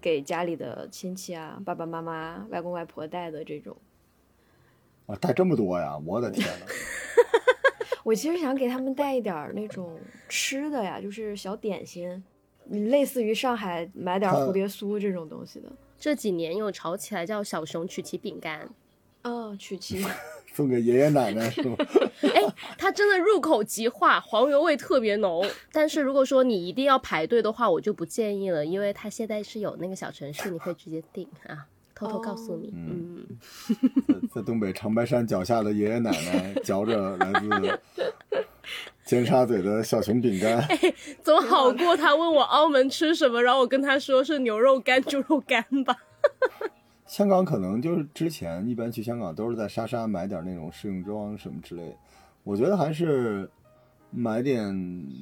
给家里的亲戚啊，爸爸妈妈、外公外婆带的这种。啊，带这么多呀！我的天呐，[LAUGHS] 我其实想给他们带一点儿那种吃的呀，就是小点心，嗯类似于上海买点儿蝴蝶酥这种东西的。这几年又炒起来叫小熊曲奇饼干，哦，曲奇，送给爷爷奶奶是吗？[LAUGHS] 哎它真的入口即化，黄油味特别浓。但是如果说你一定要排队的话，我就不建议了，因为它现在是有那个小程序，你可以直接订啊。偷偷告诉你，哦嗯，在在东北长白山脚下的爷爷奶奶嚼着来自尖沙咀的小熊饼干，[LAUGHS] 总好过他问我澳门吃什么，然后我跟他说是牛肉干、猪肉干吧。[LAUGHS] 香港可能就是之前一般去香港都是在莎莎买点那种试用装什么之类的，我觉得还是买点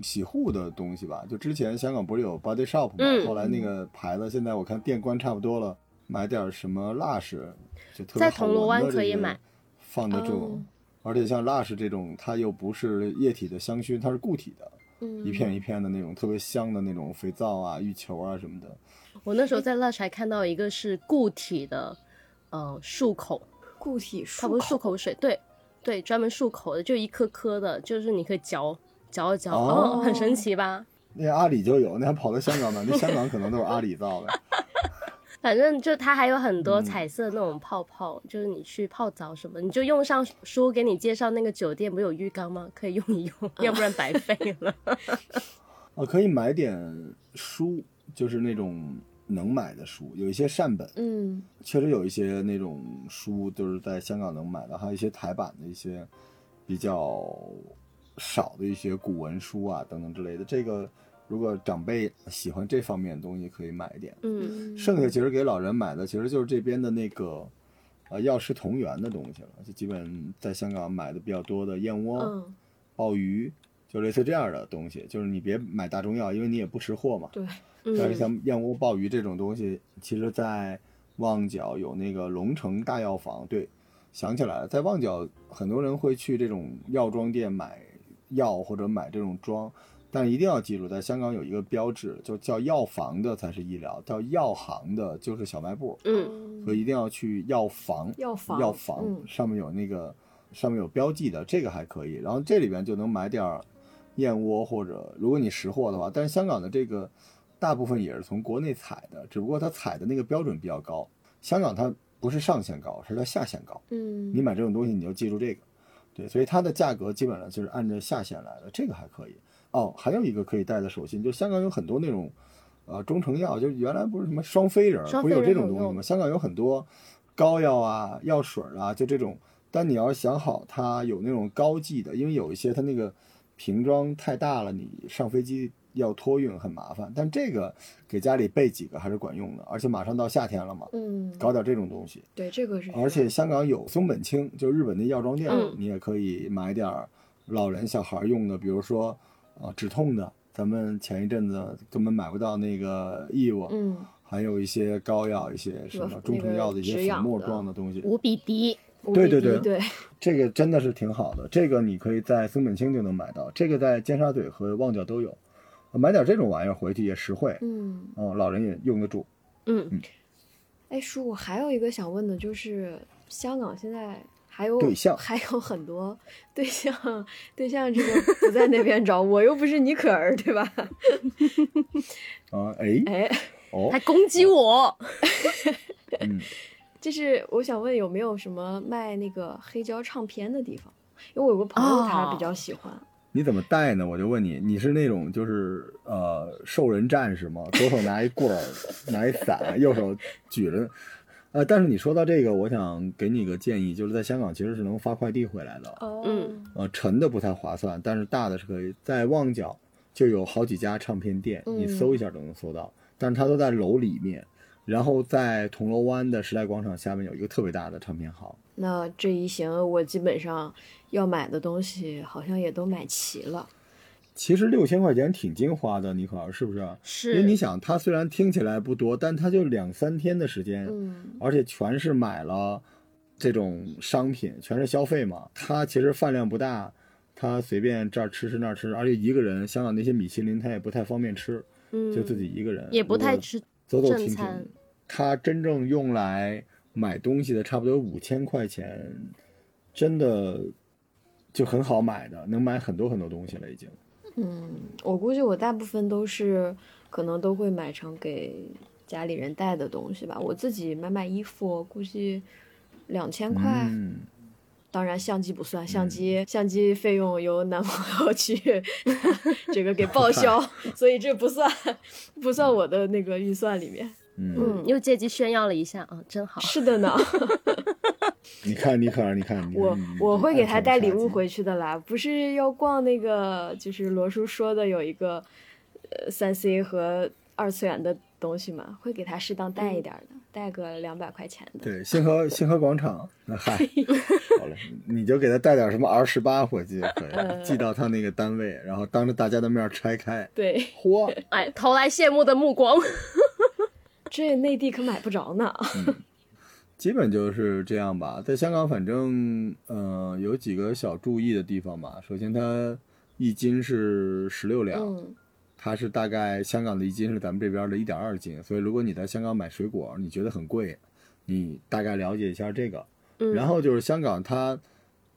洗护的东西吧。就之前香港不是有 Body Shop 嘛，嗯后来那个牌子现在我看店关差不多了，买点什么 Lush 就特别在好铜锣湾可以买，放得住。哦而且像 Lush 这种，它又不是液体的香薰，它是固体的，嗯，一片一片的那种特别香的那种肥皂啊、浴球啊什么的。我那时候在 Lush 还看到一个是固体的，呃，漱口，固体漱它不是漱口口水，对对，专门漱口的，就一颗颗的，就是你可以嚼嚼一嚼，哦哦，很神奇吧？那阿里就有，那还跑到香港呢？那香港可能都是阿里造的。[LAUGHS] 反正就它还有很多嗯彩色那种泡泡，就是你去泡澡什么，你就用上书给你介绍那个酒店不有浴缸吗？可以用一用，[LAUGHS] 要不然白费了。哦，可以买点书，就是那种能买的书，有一些善本，嗯确实有一些那种书都是在香港能买的，还有一些台版的一些比较少的一些古文书啊等等之类的。这个如果长辈喜欢这方面的东西，可以买一点。嗯，剩下其实给老人买的，其实就是这边的那个呃药食同源的东西了，就基本在香港买的比较多的燕窝、嗯，鲍鱼，就类似这样的东西。就是你别买大中药，因为你也不识货嘛。对，但是嗯，像燕窝、鲍鱼这种东西，其实在旺角有那个龙城大药房。对，想起来了，在旺角很多人会去这种药妆店买药或者买这种妆，但一定要记住，在香港有一个标志，就叫药房的才是医疗，叫药行的就是小卖部。嗯，所以一定要去药房，药房药房、嗯上面有那个上面有标记的，这个还可以。然后这里边就能买点儿燕窝或者如果你识货的话，但是香港的这个大部分也是从国内采的，只不过它采的那个标准比较高。香港它不是上限高，是它下限高。嗯，你买这种东西你就记住这个，对，所以它的价格基本上就是按照下限来的，这个还可以。哦，还有一个可以带的手信，就香港有很多那种，呃，中成药，就原来不是什么双飞人不是有这种东西吗？香港有很多膏药啊、药水啊，就这种。但你要想好，它有那种膏剂的，因为有一些它那个瓶装太大了，你上飞机要托运很麻烦。但这个给家里备几个还是管用的，而且马上到夏天了嘛，嗯，搞点这种东西。对，这个是，而且香港有松本清，就日本的药妆店，嗯你也可以买点儿老人小孩用的，比如说啊止痛的，咱们前一阵子根本买不到那个义乌，嗯，还有一些膏药、一些什么中成药的一些粉末状的东西，无比低，对对对对，这个真的是挺好的。这个你可以在松本清就能买到，这个在尖沙咀和旺角都有。买点这种玩意儿回去也实惠，嗯，哦，老人也用得住。嗯嗯，哎，叔，我还有一个想问的，就是香港现在还有对象还有很多对象，对象这个不在那边找，我又不是尼可儿，对吧？[LAUGHS] 啊，哎，哎，哦还，攻击我。嗯，[LAUGHS] 就是我想问有没有什么卖那个黑胶唱片的地方？因为我有个朋友他比较喜欢。你怎么带呢？我就问你，你是那种就是呃兽人战士吗？左手拿一棍儿，[LAUGHS] 拿一伞，右手举着。呃，但是你说到这个，我想给你个建议，就是在香港其实是能发快递回来的。哦嗯呃，沉的不太划算，但是大的是可以。在旺角就有好几家唱片店，你嗯搜一下都能搜到，但是它都在楼里面。然后在铜锣湾的时代广场下面有一个特别大的唱片行。那这一行我基本上要买的东西好像也都买齐了。其实六千块钱挺精花的，尼可儿是不是？因为你，想，它虽然听起来不多，但它就两三天的时间，嗯而且全是买了这种商品，全是消费嘛。它其实饭量不大，他随便这儿吃吃那儿吃，而且一个人，香港那些米其林他也不太方便吃，嗯，就自己一个人，也不太吃走走停停。他真正用来买东西的，差不多五千块钱，真的就很好买的，能买很多很多东西了已经。嗯，我估计我大部分都是可能都会买成给家里人带的东西吧。我自己买买衣服，估计两千块。嗯，当然相机不算，相机、相机费用由男朋友去 [LAUGHS] 这个给报销，[LAUGHS] 所以这不算不算我的那个预算里面。嗯，嗯，又借机炫耀了一下啊，真好。是的呢，[LAUGHS] 你看，尼克尔，你看，你看我我会给他带礼物。回去的啦，不是要逛那个，就是罗叔说的有一个呃三 C 和二次元的东西嘛，会给他适当带一点儿的，带个两百块钱的。对，星河星河广场，那嗨，[LAUGHS] 好嘞，你就给他带点什么 R 十八回去就可以了，嗯寄到他那个单位，然后当着大家的面拆开，[LAUGHS] 对，嚯，哎，投来羡慕的目光。这内地可买不着呢。基本就是这样吧。在香港，反正呃有几个小注意的地方吧。首先，它一斤是十六两，嗯它是大概香港的一斤是咱们这边的一点二斤，所以如果你在香港买水果，你觉得很贵，你大概了解一下这个。嗯然后就是香港它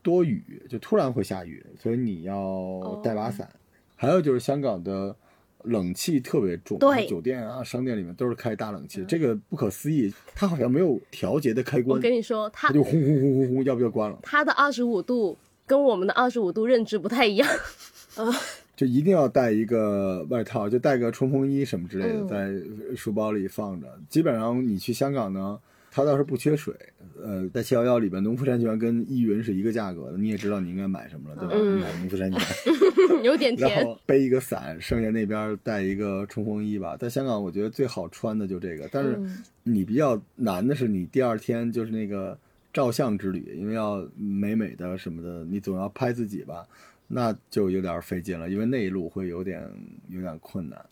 多雨，就突然会下雨，所以你要带把伞。还有就是香港的冷气特别重，对酒店啊、商店里面都是开大冷气，这个不可思议，它好像没有调节的开关我，跟你说，他它就轰轰轰轰轰，要不就关了，它的二十五度跟我们的二十五度认知不太一样。[LAUGHS] 就一定要带一个外套，就带个冲锋衣什么之类的，嗯在书包里放着。基本上你去香港呢，它倒是不缺水。呃，在七幺幺里边，农夫山泉跟依云是一个价格的，你也知道你应该买什么了，对吧？嗯买农夫山泉。[LAUGHS] [LAUGHS] 有点然。后背一个伞，剩下那边带一个冲锋衣吧。在香港，我觉得最好穿的就这个，但是嗯你比较难的是，你第二天就是那个照相之旅，因为要美美的什么的，你总要拍自己吧，那就有点费劲了，因为那一路会有点有点困难。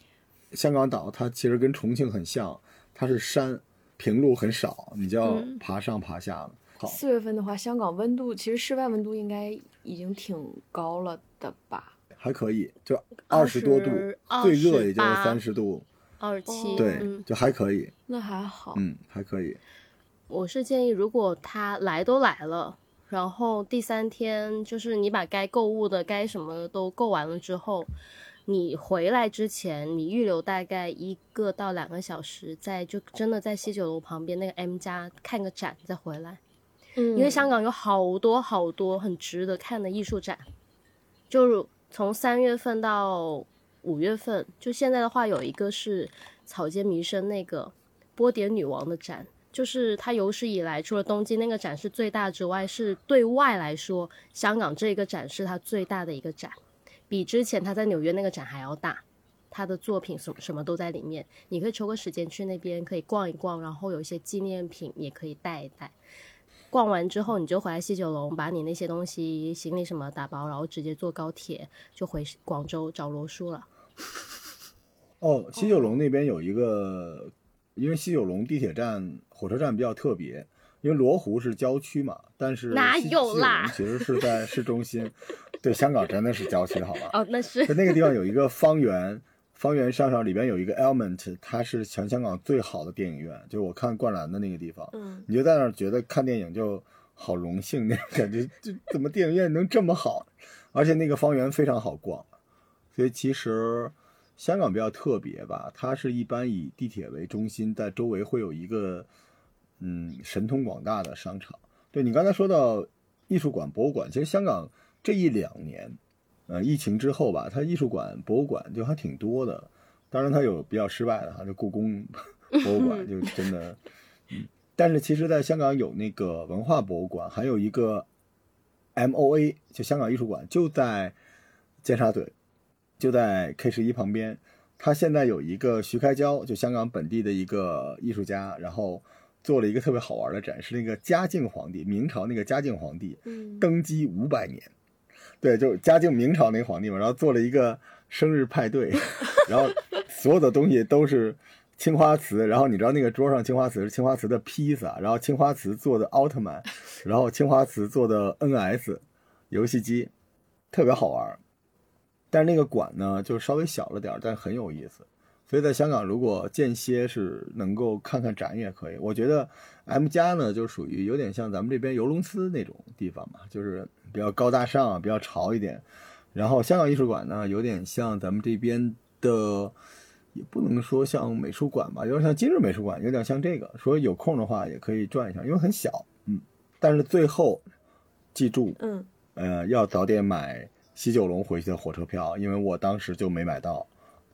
香港岛它其实跟重庆很像，它是山，平路很少，你就要嗯爬上爬下了。好，四月份的话，香港温度其实室外温度应该已经挺高了的吧？还可以，就二十多度，最热也就28三十度，二十七，对，嗯，就还可以。那还好。嗯，还可以。我是建议，如果他来都来了，然后第三天就是你把该购物的、该什么的都购完了之后，你回来之前，你预留大概一个到两个小时，在就真的在西九楼旁边那个 M 家看个展再回来。嗯，因为香港有好多好多很值得看的艺术展，就是从三月份到五月份，就现在的话有一个是草间弥生那个波点女王的展，就是它有史以来除了东京那个展是最大之外，是对外来说，香港这个展是它最大的一个展，比之前他在纽约那个展还要大。他的作品什么什么都在里面，你可以抽个时间去那边可以逛一逛，然后有一些纪念品也可以带一带。逛完之后，你就回来西九龙，把你那些东西、行李什么打包，然后直接坐高铁就回广州找罗叔了。哦，西九龙那边有一个，因为西九龙地铁站、火车站比较特别，因为罗湖是郊区嘛，但是哪有啦西九龙其实是在市中心。[LAUGHS] 对，香港真的是郊区，好吧？哦，那是在那个地方有一个方圆，方圆商场里边有一个 Element，它是全香港最好的电影院，就是我看灌篮的那个地方，嗯，你就在那儿觉得看电影就好荣幸那种感觉，就怎么电影院能这么好？而且那个方圆非常好逛，所以其实香港比较特别吧，它是一般以地铁为中心，在周围会有一个嗯神通广大的商场。对你刚才说到艺术馆、博物馆，其实香港这一两年，呃，疫情之后吧，它艺术馆、博物馆就还挺多的。当然，它有比较失败的哈，就故宫 [LAUGHS] 博物馆就真的，嗯。但是其实，在香港有那个文化博物馆，还有一个 M O A，就香港艺术馆，就在尖沙咀，就在 K 十一旁边。它现在有一个徐开交，就香港本地的一个艺术家，然后做了一个特别好玩的展示，那个嘉靖皇帝，明朝那个嘉靖皇帝登基五百年，对，就是嘉靖明朝那个皇帝嘛，然后做了一个生日派对，[LAUGHS] 然后所有的东西都是。青花瓷，然后你知道那个桌上青花瓷是青花瓷的披萨，然后青花瓷做的奥特曼，然后青花瓷做的 NS 游戏机，特别好玩。但是那个馆呢，就稍微小了点，但很有意思。所以在香港，如果间歇是能够看看展也可以。我觉得 M 加呢，就属于有点像咱们这边游龙司那种地方嘛，就是比较高大上，比较潮一点。然后香港艺术馆呢，有点像咱们这边的。也不能说像美术馆吧，有点像今日美术馆，有点像这个。说有空的话也可以转一下，因为很小，嗯。但是最后，记住，嗯，呃，要早点买西九龙回去的火车票，因为我当时就没买到。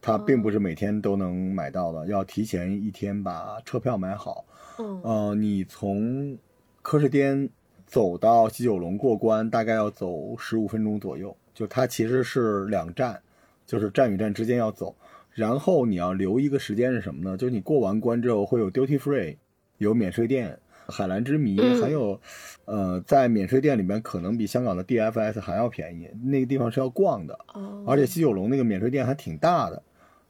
它并不是每天都能买到的，要提前一天把车票买好。嗯，呃，你从柯士甸走到西九龙过关，大概要走十五分钟左右。就它其实是两站，就是站与站之间要走。然后你要留一个时间是什么呢？就是你过完关之后会有 duty free，有免税店，海蓝之谜，还有，呃，在免税店里面可能比香港的 DFS 还要便宜。那个地方是要逛的，而且西九龙那个免税店还挺大的，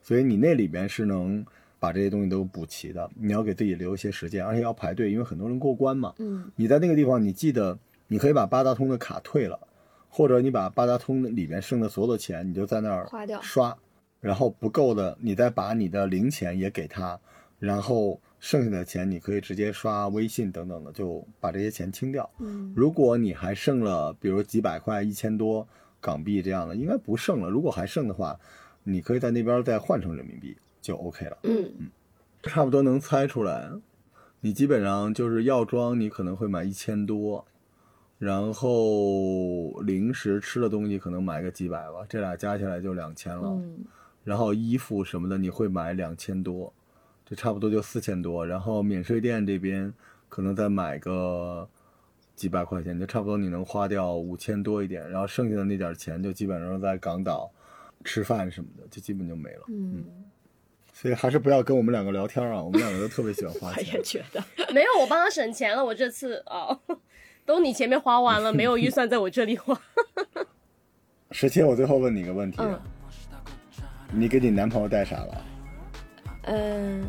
所以你那里边是能把这些东西都补齐的。你要给自己留一些时间，而且要排队，因为很多人过关嘛。嗯，你在那个地方，你记得你可以把八达通的卡退了，或者你把八达通里面剩的所有的钱，你就在那儿花掉刷。然后不够的，你再把你的零钱也给他，然后剩下的钱你可以直接刷微信等等的，就把这些钱清掉。嗯，如果你还剩了，比如几百块、一千多港币这样的，应该不剩了。如果还剩的话，你可以在那边再换成人民币就 OK 了。嗯嗯，差不多能猜出来。你基本上就是药妆，你可能会买一千多，然后零食吃的东西可能买个几百吧，这俩加起来就两千了。嗯。然后衣服什么的你会买两千多，这差不多就四千多。然后免税店这边可能再买个几百块钱，就差不多你能花掉五千多一点。然后剩下的那点钱就基本上在港岛吃饭什么的，就基本就没了。嗯，所以还是不要跟我们两个聊天啊，我们两个都特别喜欢花 [LAUGHS] 钱。我也觉得 [LAUGHS] 没有，我帮他省钱了。我这次哦，[LAUGHS] 都你前面花完了，没有预算在我这里花。十七，我最后问你一个问题。嗯你给你男朋友带啥了？嗯。